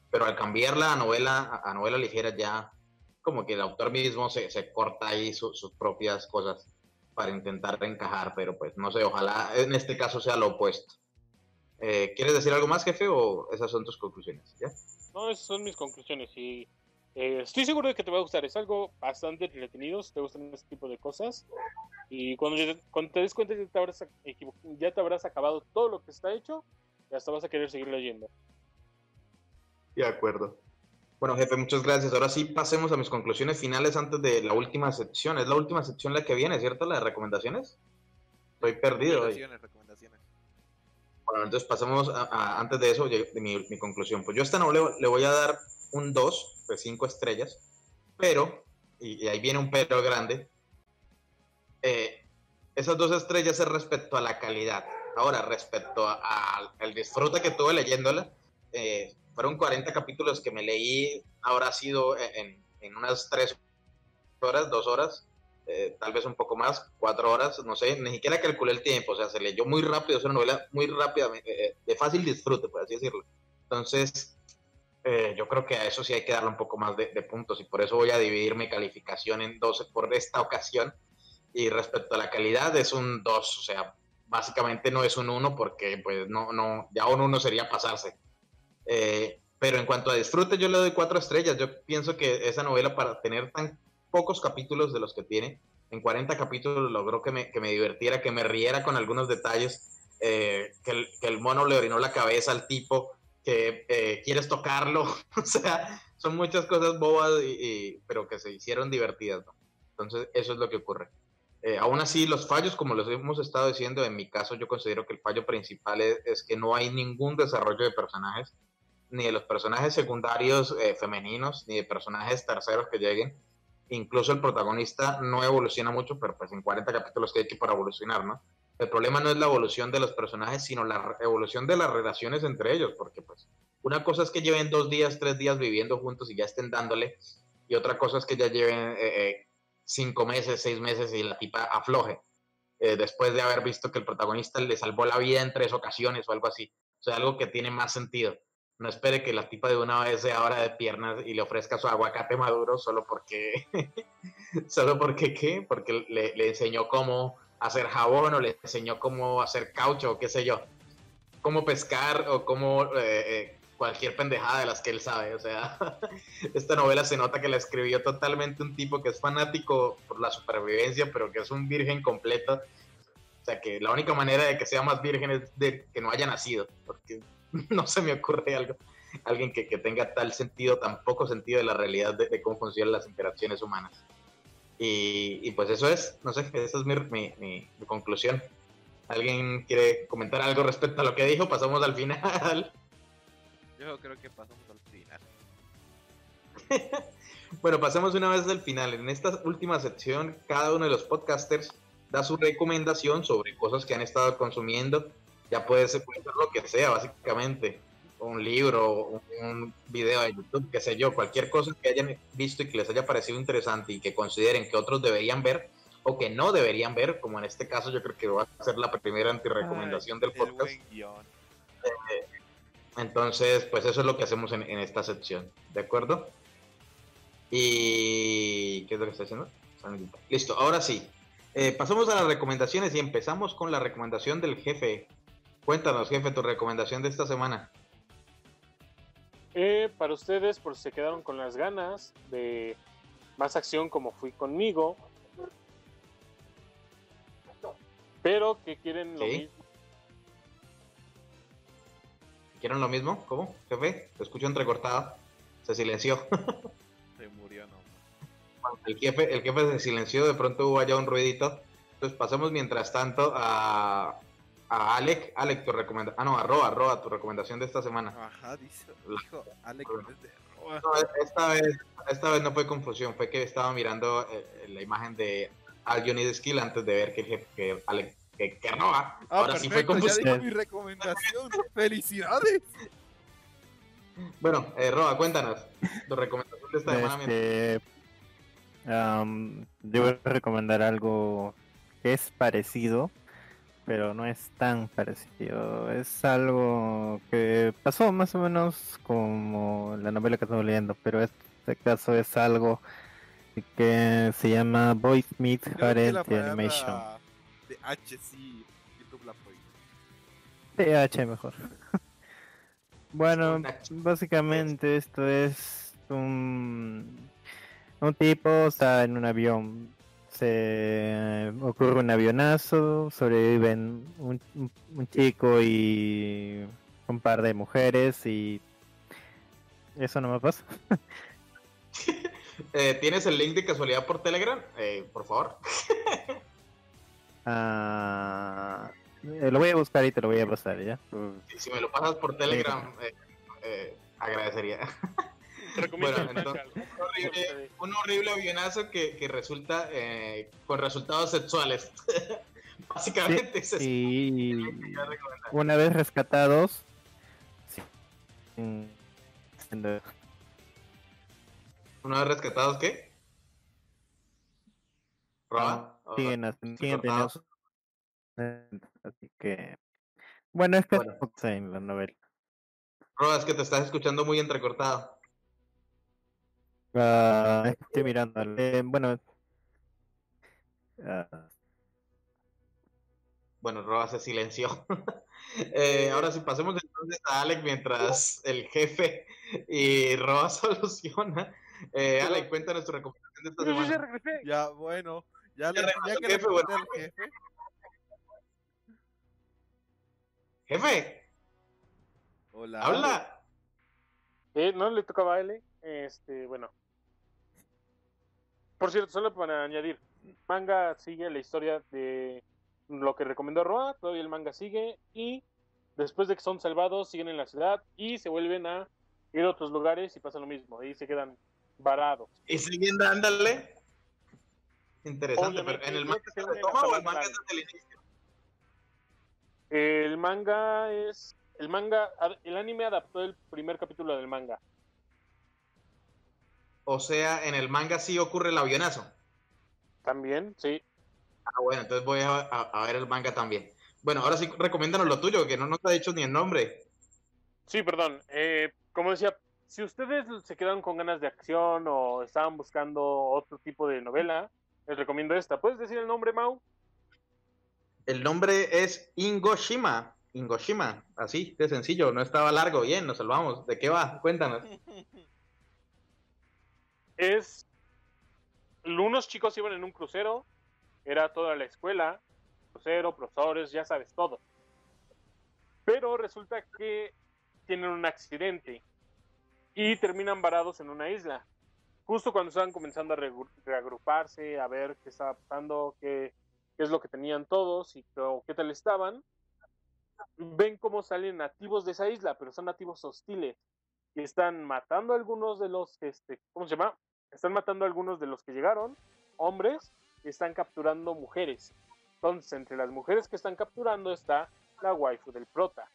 A: Pero al cambiarla a novela, a novela ligera ya como que el autor mismo se, se corta ahí su- sus propias cosas para intentar encajar, pero pues no sé, ojalá en este caso sea lo opuesto. Eh, ¿Quieres decir algo más, jefe, o esas son tus conclusiones? ¿Ya?
E: No, esas son mis conclusiones y eh, estoy seguro de que te va a gustar. Es algo bastante entretenido si te gustan este tipo de cosas. Y cuando, cuando te des cuenta ya te, habrás, ya te habrás acabado todo lo que está hecho y hasta vas a querer seguir leyendo.
A: De acuerdo. Bueno, jefe, muchas gracias. Ahora sí pasemos a mis conclusiones finales antes de la última sección. Es la última sección la que viene, ¿cierto? La de recomendaciones. Estoy perdido. hoy.
B: Recomendaciones, recomendaciones.
A: Bueno, entonces pasemos a, a- antes de eso, de mi, mi conclusión. Pues yo a esta novela le voy a dar un 2 de 5 estrellas, pero, y, y ahí viene un pero grande, eh, esas dos estrellas es respecto a la calidad. Ahora, respecto al disfrute que tuve leyéndola, eh, fueron 40 capítulos que me leí, ahora ha sido en, en unas 3 horas, 2 horas, eh, tal vez un poco más, cuatro horas, no sé, ni siquiera calculé el tiempo, o sea, se leyó muy rápido, es una novela muy rápida, eh, de fácil disfrute, por así decirlo. Entonces, eh, yo creo que a eso sí hay que darle un poco más de, puntos y por eso voy a dividir mi calificación en 12 por esta ocasión. Y respecto a la calidad, es un 2, o sea, básicamente no es un 1 porque pues no, no, ya un 1 sería pasarse. Eh, pero en cuanto a disfrute, yo le doy cuatro estrellas. Yo pienso que esa novela, para tener tan pocos capítulos de los que tiene, en 40 capítulos logró que me, que me divirtiera, que me riera con algunos detalles, eh, que, el, que, el, mono le orinó la cabeza al tipo, que eh, quieres tocarlo, o sea, son muchas cosas bobas, y, y, pero que se hicieron divertidas. ¿no? Entonces, eso es lo que ocurre. Eh, aún así, los fallos, como los hemos estado diciendo, en mi caso yo considero que el fallo principal es, es que no hay ningún desarrollo de personajes, ni de los personajes secundarios eh, femeninos, ni de personajes terceros que lleguen. Incluso el protagonista no evoluciona mucho, pero pues en 40 capítulos que hay que para evolucionar, ¿no? El problema no es la evolución de los personajes, sino la evolución de las relaciones entre ellos, porque pues una cosa es que lleven dos días, tres días viviendo juntos y ya estén dándole, y otra cosa es que ya lleven eh, eh, cinco meses, seis meses y la tipa afloje, eh, después de haber visto que el protagonista le salvó la vida en tres ocasiones o algo así. O sea, algo que tiene más sentido. No espere que la tipa de una vez se abra de piernas y le ofrezca su aguacate maduro solo porque, solo porque qué, porque le, le, enseñó cómo hacer jabón o le enseñó cómo hacer caucho o qué sé yo, cómo pescar o cómo eh, eh, cualquier pendejada de las que él sabe. O sea, esta novela se nota que la escribió totalmente un tipo que es fanático por la supervivencia, pero que es un virgen completo. O sea, que la única manera de que sea más virgen es que no haya nacido, porque no se me ocurre algo, alguien que, que, tenga tal sentido, tan poco sentido de la realidad de, de cómo funcionan las interacciones humanas. Y, y, pues eso es, no sé, esa es mi, mi, mi, mi, conclusión. ¿Alguien quiere comentar algo respecto a lo que dijo? Pasamos al final.
B: Yo creo que pasamos al final.
A: Bueno, pasemos una vez al final. En esta última sección, cada uno de los podcasters da su recomendación sobre cosas que han estado consumiendo. Ya puede ser, puede ser lo que sea, básicamente. Un libro, un video de YouTube, qué sé yo, cualquier cosa que hayan visto y que les haya parecido interesante y que consideren que otros deberían ver o que no deberían ver, como en este caso yo creo que va a ser la primera antirecomendación del
B: El
A: podcast.
B: guion.
A: Entonces, pues eso es lo que hacemos en, en esta sección, ¿de acuerdo? Y... ¿Qué es lo que está haciendo? Listo, ahora sí. Eh, pasamos a las recomendaciones y empezamos con la recomendación del jefe. Cuéntanos, jefe, tu recomendación de esta semana.
E: Eh, para ustedes, por si se quedaron con las ganas de más acción como fui conmigo, pero que quieren lo
A: Sí.
E: mismo.
A: ¿Quieren lo mismo? ¿Cómo? Jefe, te escucho entrecortado. Se silenció.
B: Se murió, no.
A: El jefe, el jefe se silenció, de pronto hubo allá un ruidito. Entonces pasamos mientras tanto a, a Alec. Alec, tu recomendación. Ah, no, a Roa, Roa, tu recomendación de esta semana.
B: Ajá, dice, dijo desde Roa.
A: No, esta vez, esta vez no fue confusión, fue que estaba mirando eh, la imagen de Al Need Skill antes de ver que, el jefe- que, Alec, que, que Roa.
B: Ah,
A: Ahora sí fue
B: perfecto, ya
A: confusión.
B: dijo mi recomendación. ¡Felicidades!
A: Bueno, eh, Roa, cuéntanos tu recomendación de esta semana.
C: Este, am, yo voy a recomendar algo que es parecido, pero no es tan parecido. Es algo que pasó más o menos como la novela que estamos leyendo, pero este caso es algo que se llama Boy Meet the Animation.
B: palabra de H sí, YouTube la prohíbe.
C: TH mejor. bueno, básicamente esto es un, un tipo está en un avión, se ocurre un avionazo, sobreviven un, un- un chico y un par de mujeres y eso no me pasa.
A: Eh, ¿Tienes el link de casualidad por Telegram? Eh, por favor.
C: Ah, eh, lo voy a buscar y te lo voy a pasar ya.
A: Si, si me lo pasas por Telegram, eh, eh, agradecería.
D: Recomiendo
A: Bueno, entonces, un horrible, un horrible avionazo que, que resulta eh, con resultados sexuales. Básicamente es eso.
C: Y una vez rescatados, sí,
A: Una vez rescatados, ¿qué? ¿Roba?
C: siguen, siguen teniendo así que bueno es que
A: Bueno.
C: es en la novela
A: Roba, es que te estás escuchando muy entrecortado.
C: Ah, estoy mirando eh, bueno ah,
A: Bueno, Roba se silenció. Eh, ahora sí, pasemos entonces a Alec mientras el jefe y Roba soluciona. Eh, Alec, cuéntanos tu recomendación de esta
E: ya
A: semana.
E: regresé.
B: Ya, bueno, ya,
A: Ya
B: le,
A: regresó
B: ya
A: el
B: que
A: jefe, bueno.
B: al jefe.
A: Jefe,
B: Hola.
A: habla.
E: Eh, no le tocaba a L. Este, bueno. Por cierto, solo para añadir, manga sigue la historia de lo que recomendó Roa, todavía el manga sigue y después de que son salvados siguen en la ciudad y se vuelven a ir a otros lugares y pasa lo mismo, y se quedan varados.
A: Y siguen dándole. Interesante,
E: Obviamente,
A: pero ¿en el manga se retoma o el manga es desde el inicio?
E: El manga es el manga el anime adaptó el primer capítulo del manga.
A: O sea, en el manga sí ocurre el avionazo.
E: También, sí.
A: Ah, bueno, entonces voy a, a- a ver el manga también. Bueno, ahora sí, recomiéndanos lo tuyo, que no nos ha dicho ni el nombre.
E: Sí, perdón. Eh, como decía, si ustedes se quedaron con ganas de acción o estaban buscando otro tipo de novela, les recomiendo esta. ¿Puedes decir el nombre, Mau?
A: El nombre es Ingoshima. Ingoshima, así, de sencillo, no estaba largo, bien, nos salvamos. ¿De qué va? Cuéntanos.
E: Es. Unos chicos iban en un crucero, era toda la escuela, crucero, profesores, ya sabes, todo. Pero resulta que tienen un accidente y terminan varados en una isla. Justo cuando estaban comenzando a reagruparse, a ver qué estaba pasando, qué, qué es lo que tenían todos y qué tal estaban, ven cómo salen nativos de esa isla, pero son nativos hostiles. y están matando a algunos de los, este, ¿cómo se llama? Están matando a algunos de los que llegaron, hombres, y están capturando mujeres. Entonces, entre las mujeres que están capturando está la waifu del prota.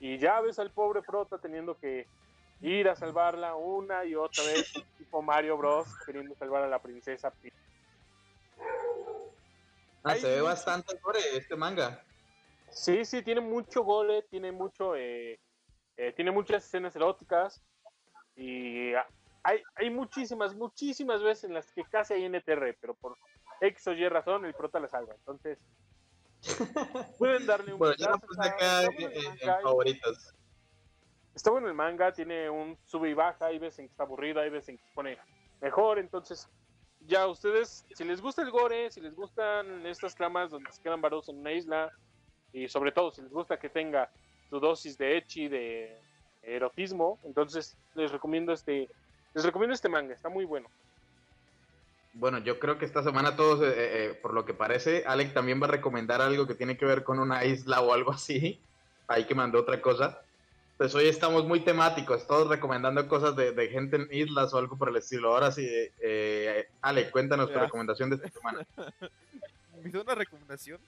E: Y ya ves al pobre prota teniendo que ir a salvarla una y otra vez, tipo Mario Bros, queriendo salvar a la princesa. Peach.
A: Ah, se ve bastante gore este manga.
E: Sí, sí, tiene mucho gole, tiene mucho, eh, eh, tiene muchas escenas eróticas y ah, hay, hay muchísimas, muchísimas veces en las que casi hay NTR, pero por X o Y razón el prota la salva. Entonces, pueden darle un
A: Bueno,
E: vistazo,
A: puse
E: está-
A: acá en, favoritos.
E: está bueno el manga, tiene un sube y baja, hay veces en que está aburrido, hay veces en que se pone mejor, entonces ya ustedes, si les gusta el gore, si les gustan estas tramas donde se quedan varados en una isla, y sobre todo si les gusta que tenga su dosis de echi, de erotismo, entonces les recomiendo este, les recomiendo este manga, está muy bueno.
A: Bueno, yo creo que esta semana todos, eh, eh, por lo que parece, Alec también va a recomendar algo que tiene que ver con una isla o algo así. Ahí que mandó otra cosa. Pues hoy estamos muy temáticos, todos recomendando cosas de, de gente en islas o algo por el estilo. Ahora sí, eh, eh, Alec, cuéntanos tu recomendación de esta semana.
B: me hizo una recomendación.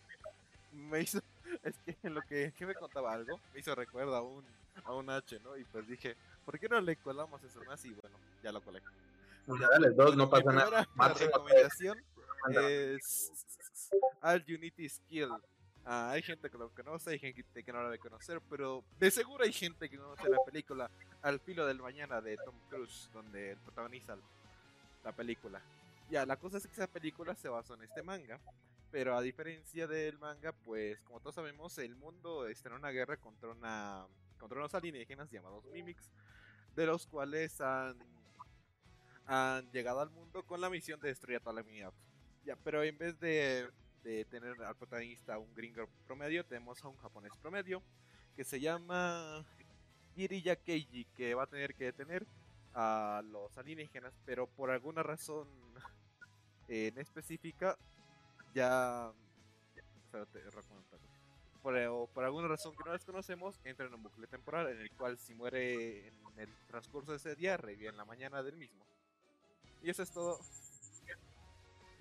B: Me hizo. Es que en lo que, que me contaba algo, me hizo recuerdo a un, a un H, ¿no? Y pues dije, ¿por qué no le colamos eso más? Y bueno, ya lo colé.
A: Dale, dos, no pasa nada. Máximo
B: recomendación es al Unity Skill. Ah, hay gente que lo conoce, hay gente que no lo debe conocer, pero de seguro hay gente que conoce la película Al filo del mañana de Tom Cruise, donde protagoniza la película. Ya, la cosa es que esa película se basó en este manga, pero a diferencia del manga, pues como todos sabemos, el mundo está en una guerra contra una contra unos alienígenas llamados Mimics, de los cuales han han llegado al mundo con la misión de destruir a toda la humanidad. Ya, pero en vez de, de tener al protagonista un gringo promedio, tenemos a un japonés promedio que se llama Kiriya Keiji, que va a tener que detener a los alienígenas, pero por alguna razón en específica ya... espérate, recuento. Por, por alguna razón que no desconocemos, entra en un bucle temporal en el cual si muere en el transcurso de ese día, revive en la mañana del mismo. Y eso es todo.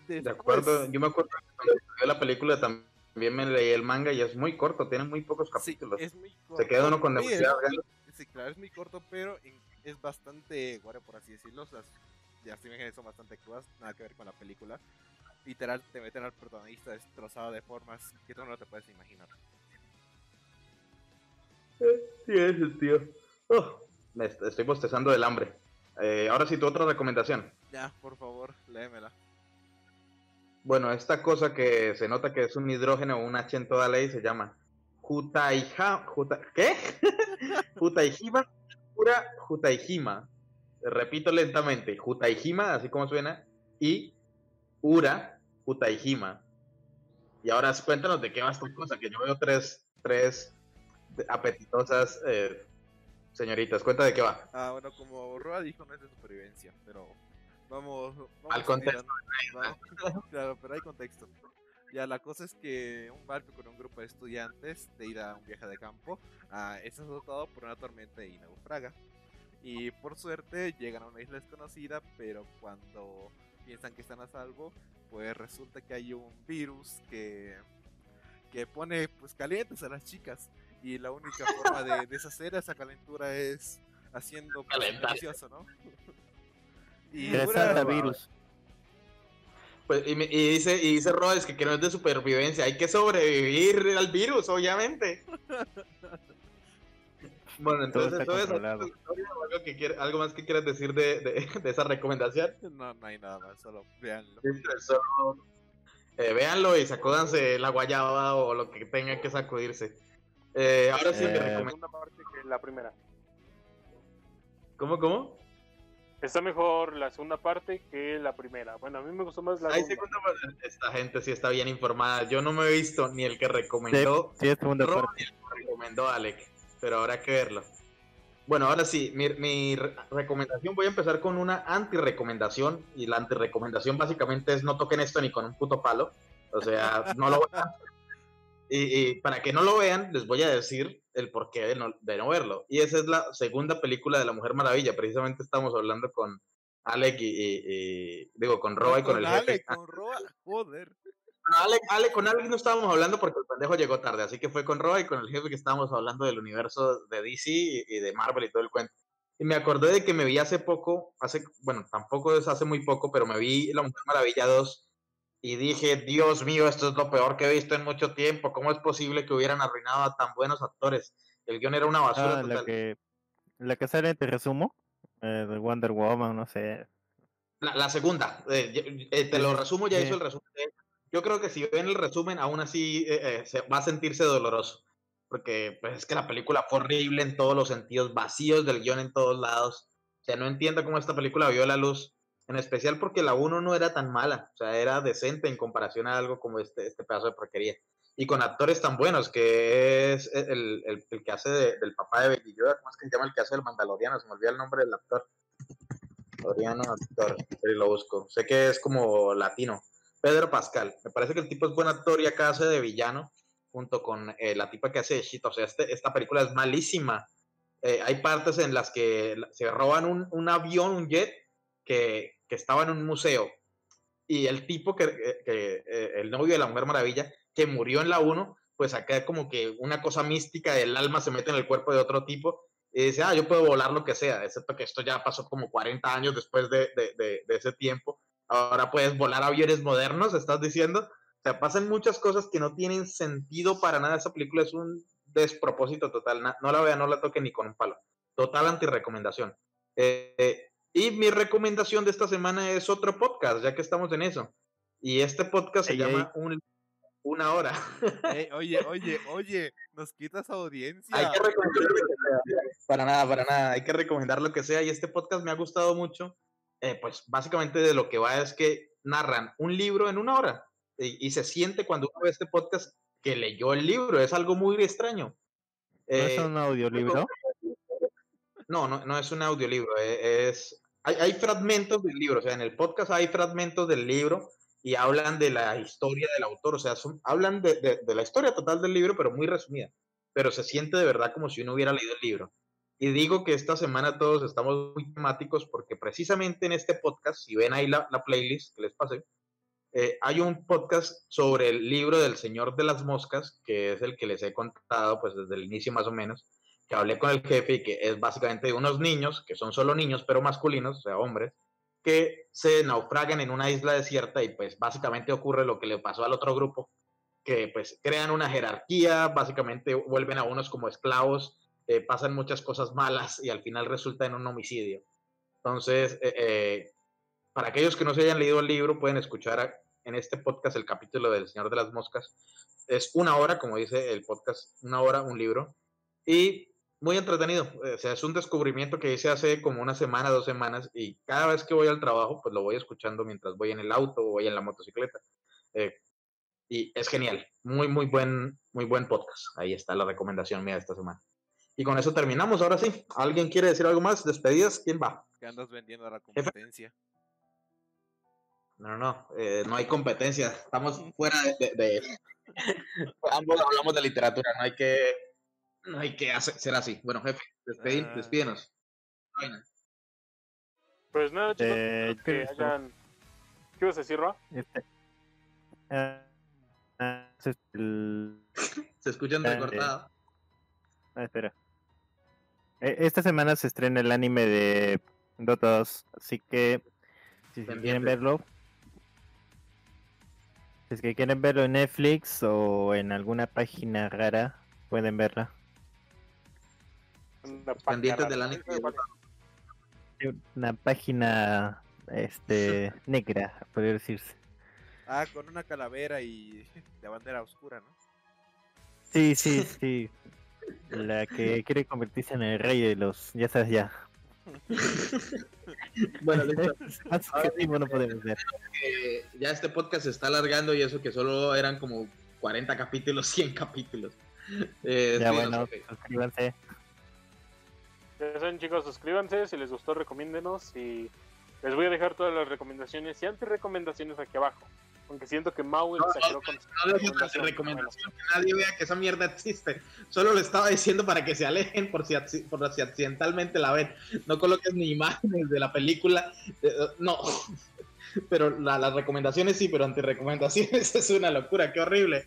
A: De
B: Después-
A: acuerdo, yo me acuerdo que cuando salió la película también me leí el manga y es muy corto, tiene muy pocos
B: Sí,
A: capítulos.
B: es muy
A: Se queda uno con
B: pero-
A: ganas.
B: Sí, claro, es muy corto, pero es bastante gore, por así decirlo. Las, las imágenes son bastante crudas, nada que ver con la película. Literal, te meten al protagonista destrozado de formas que tú no te puedes imaginar.
A: Sí, tío. Oh, me est- estoy bostezando del hambre. Eh, ahora sí, tu otra recomendación.
B: Ya, por favor, léemela.
A: Bueno, esta cosa que se nota que es un hidrógeno o un H en toda ley se llama Jutaija. Juta, ¿Qué? Jutaijima. Pura Jutaijima. Repito lentamente. Jutaijima, así como suena. Y Ura Jutaijima. Y ahora cuéntanos de qué va esta cosa, que yo veo tres, tres apetitosas eh, señoritas. Cuenta de qué va.
B: Ah, bueno, como Roa dijo, no es de supervivencia, pero vamos. vamos
A: Al contexto.
B: claro, pero hay contexto. Ya, la cosa es que un barco con un grupo de estudiantes de ir a un viaje de campo ah, es azotado por una tormenta y naufraga. Y por suerte llegan a una isla desconocida, pero cuando piensan que están a salvo, pues resulta que hay un virus que, que pone pues calientes a las chicas. Y la única forma de deshacer esa calentura es haciendo pues, delicioso, ¿no? y
C: virus.
A: Pues, y, me- y dice, y dice Rhodes que, que no es de supervivencia, hay que sobrevivir al virus, obviamente. Bueno,
C: Todo
A: entonces
C: está
A: eso algo, que quiere- algo más que quieras decir de, de- de esa recomendación.
B: No, no hay nada más, solo véanlo.
A: Solo, eh, véanlo y sacúdanse la guayaba o lo que tengan que sacudirse. Eh, ahora sí,
C: Eh,
A: mi
E: La parte que la primera.
A: ¿Cómo, cómo?
E: Está mejor la segunda parte que la primera. Bueno, a mí me gustó más la segunda.
A: segunda parte. Esta gente sí está bien informada. Yo no me he visto ni el que recomendó
C: Sí, es segunda parte.
A: recomendó Alec, pero habrá que verlo. Bueno, ahora sí, mi, mi re- recomendación, voy a empezar con una anti-recomendación, y la anti-recomendación básicamente es no toquen esto ni con un puto palo, o sea, no lo a- Y, y para que no lo vean, les voy a decir el porqué de no, de no verlo. Y esa es la segunda película de La Mujer Maravilla. Precisamente estamos hablando con Alec y, y- y- digo, con Roa y con, el
B: Ale,
A: jefe.
B: con Roa, joder.
A: Bueno, Ale, Ale, con Alec no estábamos hablando porque el pendejo llegó tarde, así que fue con Roa y con el jefe que estábamos hablando del universo de DC y, y de Marvel y todo el cuento. Y me acordé de que me vi hace poco, hace, bueno, tampoco es hace muy poco, pero me vi La Mujer Maravilla 2 y dije, Dios mío, esto es lo peor que he visto en mucho tiempo. ¿Cómo es posible que hubieran arruinado a tan buenos actores? El guion era una basura
C: Ah, la
A: total.
C: que, la que sale, te resumo, eh, de Wonder Woman, no sé.
A: La, la segunda, eh, eh, te lo resumo, ya
C: sí.
A: hizo el resumen. de- Yo creo que si ven el resumen, aún así eh, eh, se, va a sentirse doloroso, porque pues, es que la película fue horrible en todos los sentidos, vacíos del guion en todos lados. O sea, no entiendo cómo esta película vio la luz, en especial porque la 1 no era tan mala, o sea, era decente en comparación a algo como este, este pedazo de porquería. Y con actores tan buenos, que es el, el- el que hace de- del papá de Baby Yoda, ¿cómo es que se llama el que hace el Mandaloriano? Se me olvida el nombre del actor. Mandaloriano, actor, pero lo busco. Sé que es como latino. Pedro Pascal. Me parece que el tipo es buen actor y acá hace de villano, junto con eh, la tipa que hace de Shit. O sea, este- esta película es malísima. Eh, hay partes en las que se roban un, avión, un jet, que, que estaba en un museo. Y el tipo que, eh, el novio de la Mujer Maravilla, que murió en la 1, pues acá como que una cosa mística del alma se mete en el cuerpo de otro tipo y dice, ah, yo puedo volar lo que sea, excepto que esto ya pasó como 40 años después de, de- de- de ese tiempo. Ahora puedes volar aviones modernos, estás diciendo. O sea, pasan muchas cosas que no tienen sentido para nada. Esa película es un despropósito total. Na- No la vean, no la toquen ni con un palo. Total antirecomendación. Eh, eh, y mi recomendación de esta semana es otro podcast, ya que estamos en eso. Y este podcast se
C: Ey,
A: llama Un- Una Hora.
B: Ey, oye, oye, oye, nos quitas audiencia.
A: Hay que recomendar lo que sea. Para nada, para nada. Hay que recomendar lo que sea. Y este podcast me ha gustado mucho. Eh, pues básicamente de lo que va es que narran un libro en una hora. Y, y se siente cuando uno ve este podcast que leyó el libro. Es algo muy extraño.
C: ¿No es
A: Eh,
C: un audiolibro?
A: no, no, no es un audiolibro. eh, Es, hay, hay fragmentos del libro. O sea, en el podcast hay fragmentos del libro y hablan de la historia del autor. O sea, son- hablan de, de- de la historia total del libro, pero muy resumida. Pero se siente de verdad como si uno hubiera leído el libro. Y digo que esta semana todos estamos muy temáticos porque precisamente en este podcast, si ven ahí la, la playlist que les pasé, eh, hay un podcast sobre el libro del Señor de las Moscas, que es el que les he contado pues desde el inicio más o menos, que hablé con el jefe y que es básicamente de unos niños, que son solo niños, pero masculinos, o sea, hombres, que se naufragan en una isla desierta y pues básicamente ocurre lo que le pasó al otro grupo, que pues crean una jerarquía, básicamente vuelven a unos como esclavos, eh, pasan muchas cosas malas y al final resulta en un homicidio. Entonces, eh, eh, para aquellos que no se hayan leído el libro, pueden escuchar en este podcast el capítulo del Señor de las Moscas. Es una hora, como dice el podcast, una hora, un libro. Y muy entretenido. O sea, es un descubrimiento que hice hace como una semana, dos semanas, y cada vez que voy al trabajo, pues lo voy escuchando mientras voy en el auto o voy en la motocicleta. Y es genial. Muy, muy buen, muy buen podcast. Ahí está la recomendación mía de esta semana. Y con eso terminamos. Ahora sí, ¿alguien quiere decir algo más? ¿Despedidas? ¿Quién va?
B: Que andas vendiendo a la competencia.
A: No, no, no, eh, no hay competencia. Estamos fuera de, de- de- Ambos hablamos de literatura, no hay que, no hay que hacer, ser así. Bueno, jefe, despedi-
B: Ah.
A: despídenos.
E: Pues nada, chicos,
C: Eh,
E: que
C: ¿qué
E: hayan... ¿Qué ibas a decir, Roa?
C: Este, ah, ah, es el-
A: Se
C: Eh, ah, espera. Eh, Esta semana se estrena el anime de Dota 2, así que si quieren verlo, si es que quieren verlo en Netflix o en alguna página rara, pueden verla.
E: Una
A: Pendientes
E: página
A: del anime.
C: Una página este negra, podría decirse.
B: Ah, con una calavera y la bandera oscura, ¿no?
C: Sí, sí, sí. La que quiere convertirse en el rey de los, ya sabes ya.
A: Bueno,
C: no podemos ver.
A: Ya este podcast se está alargando y eso que solo eran como 40 capítulos, 100 capítulos. Eh,
C: Ya bueno, suscríbanse.
E: Ya saben, chicos, suscríbanse. Si les gustó, recomiéndenos. Y les voy a dejar todas las recomendaciones y anti-recomendaciones aquí abajo. Aunque siento que Maui
A: No,
E: exageró con
A: No dejes de recomendación, que nadie vea que esa mierda existe. Solo lo estaba diciendo para que se alejen por si, por si accidentalmente la ven. No coloques ni imágenes de la película. eh, no. Pero la- las recomendaciones sí, pero anti recomendaciones es una locura, qué horrible.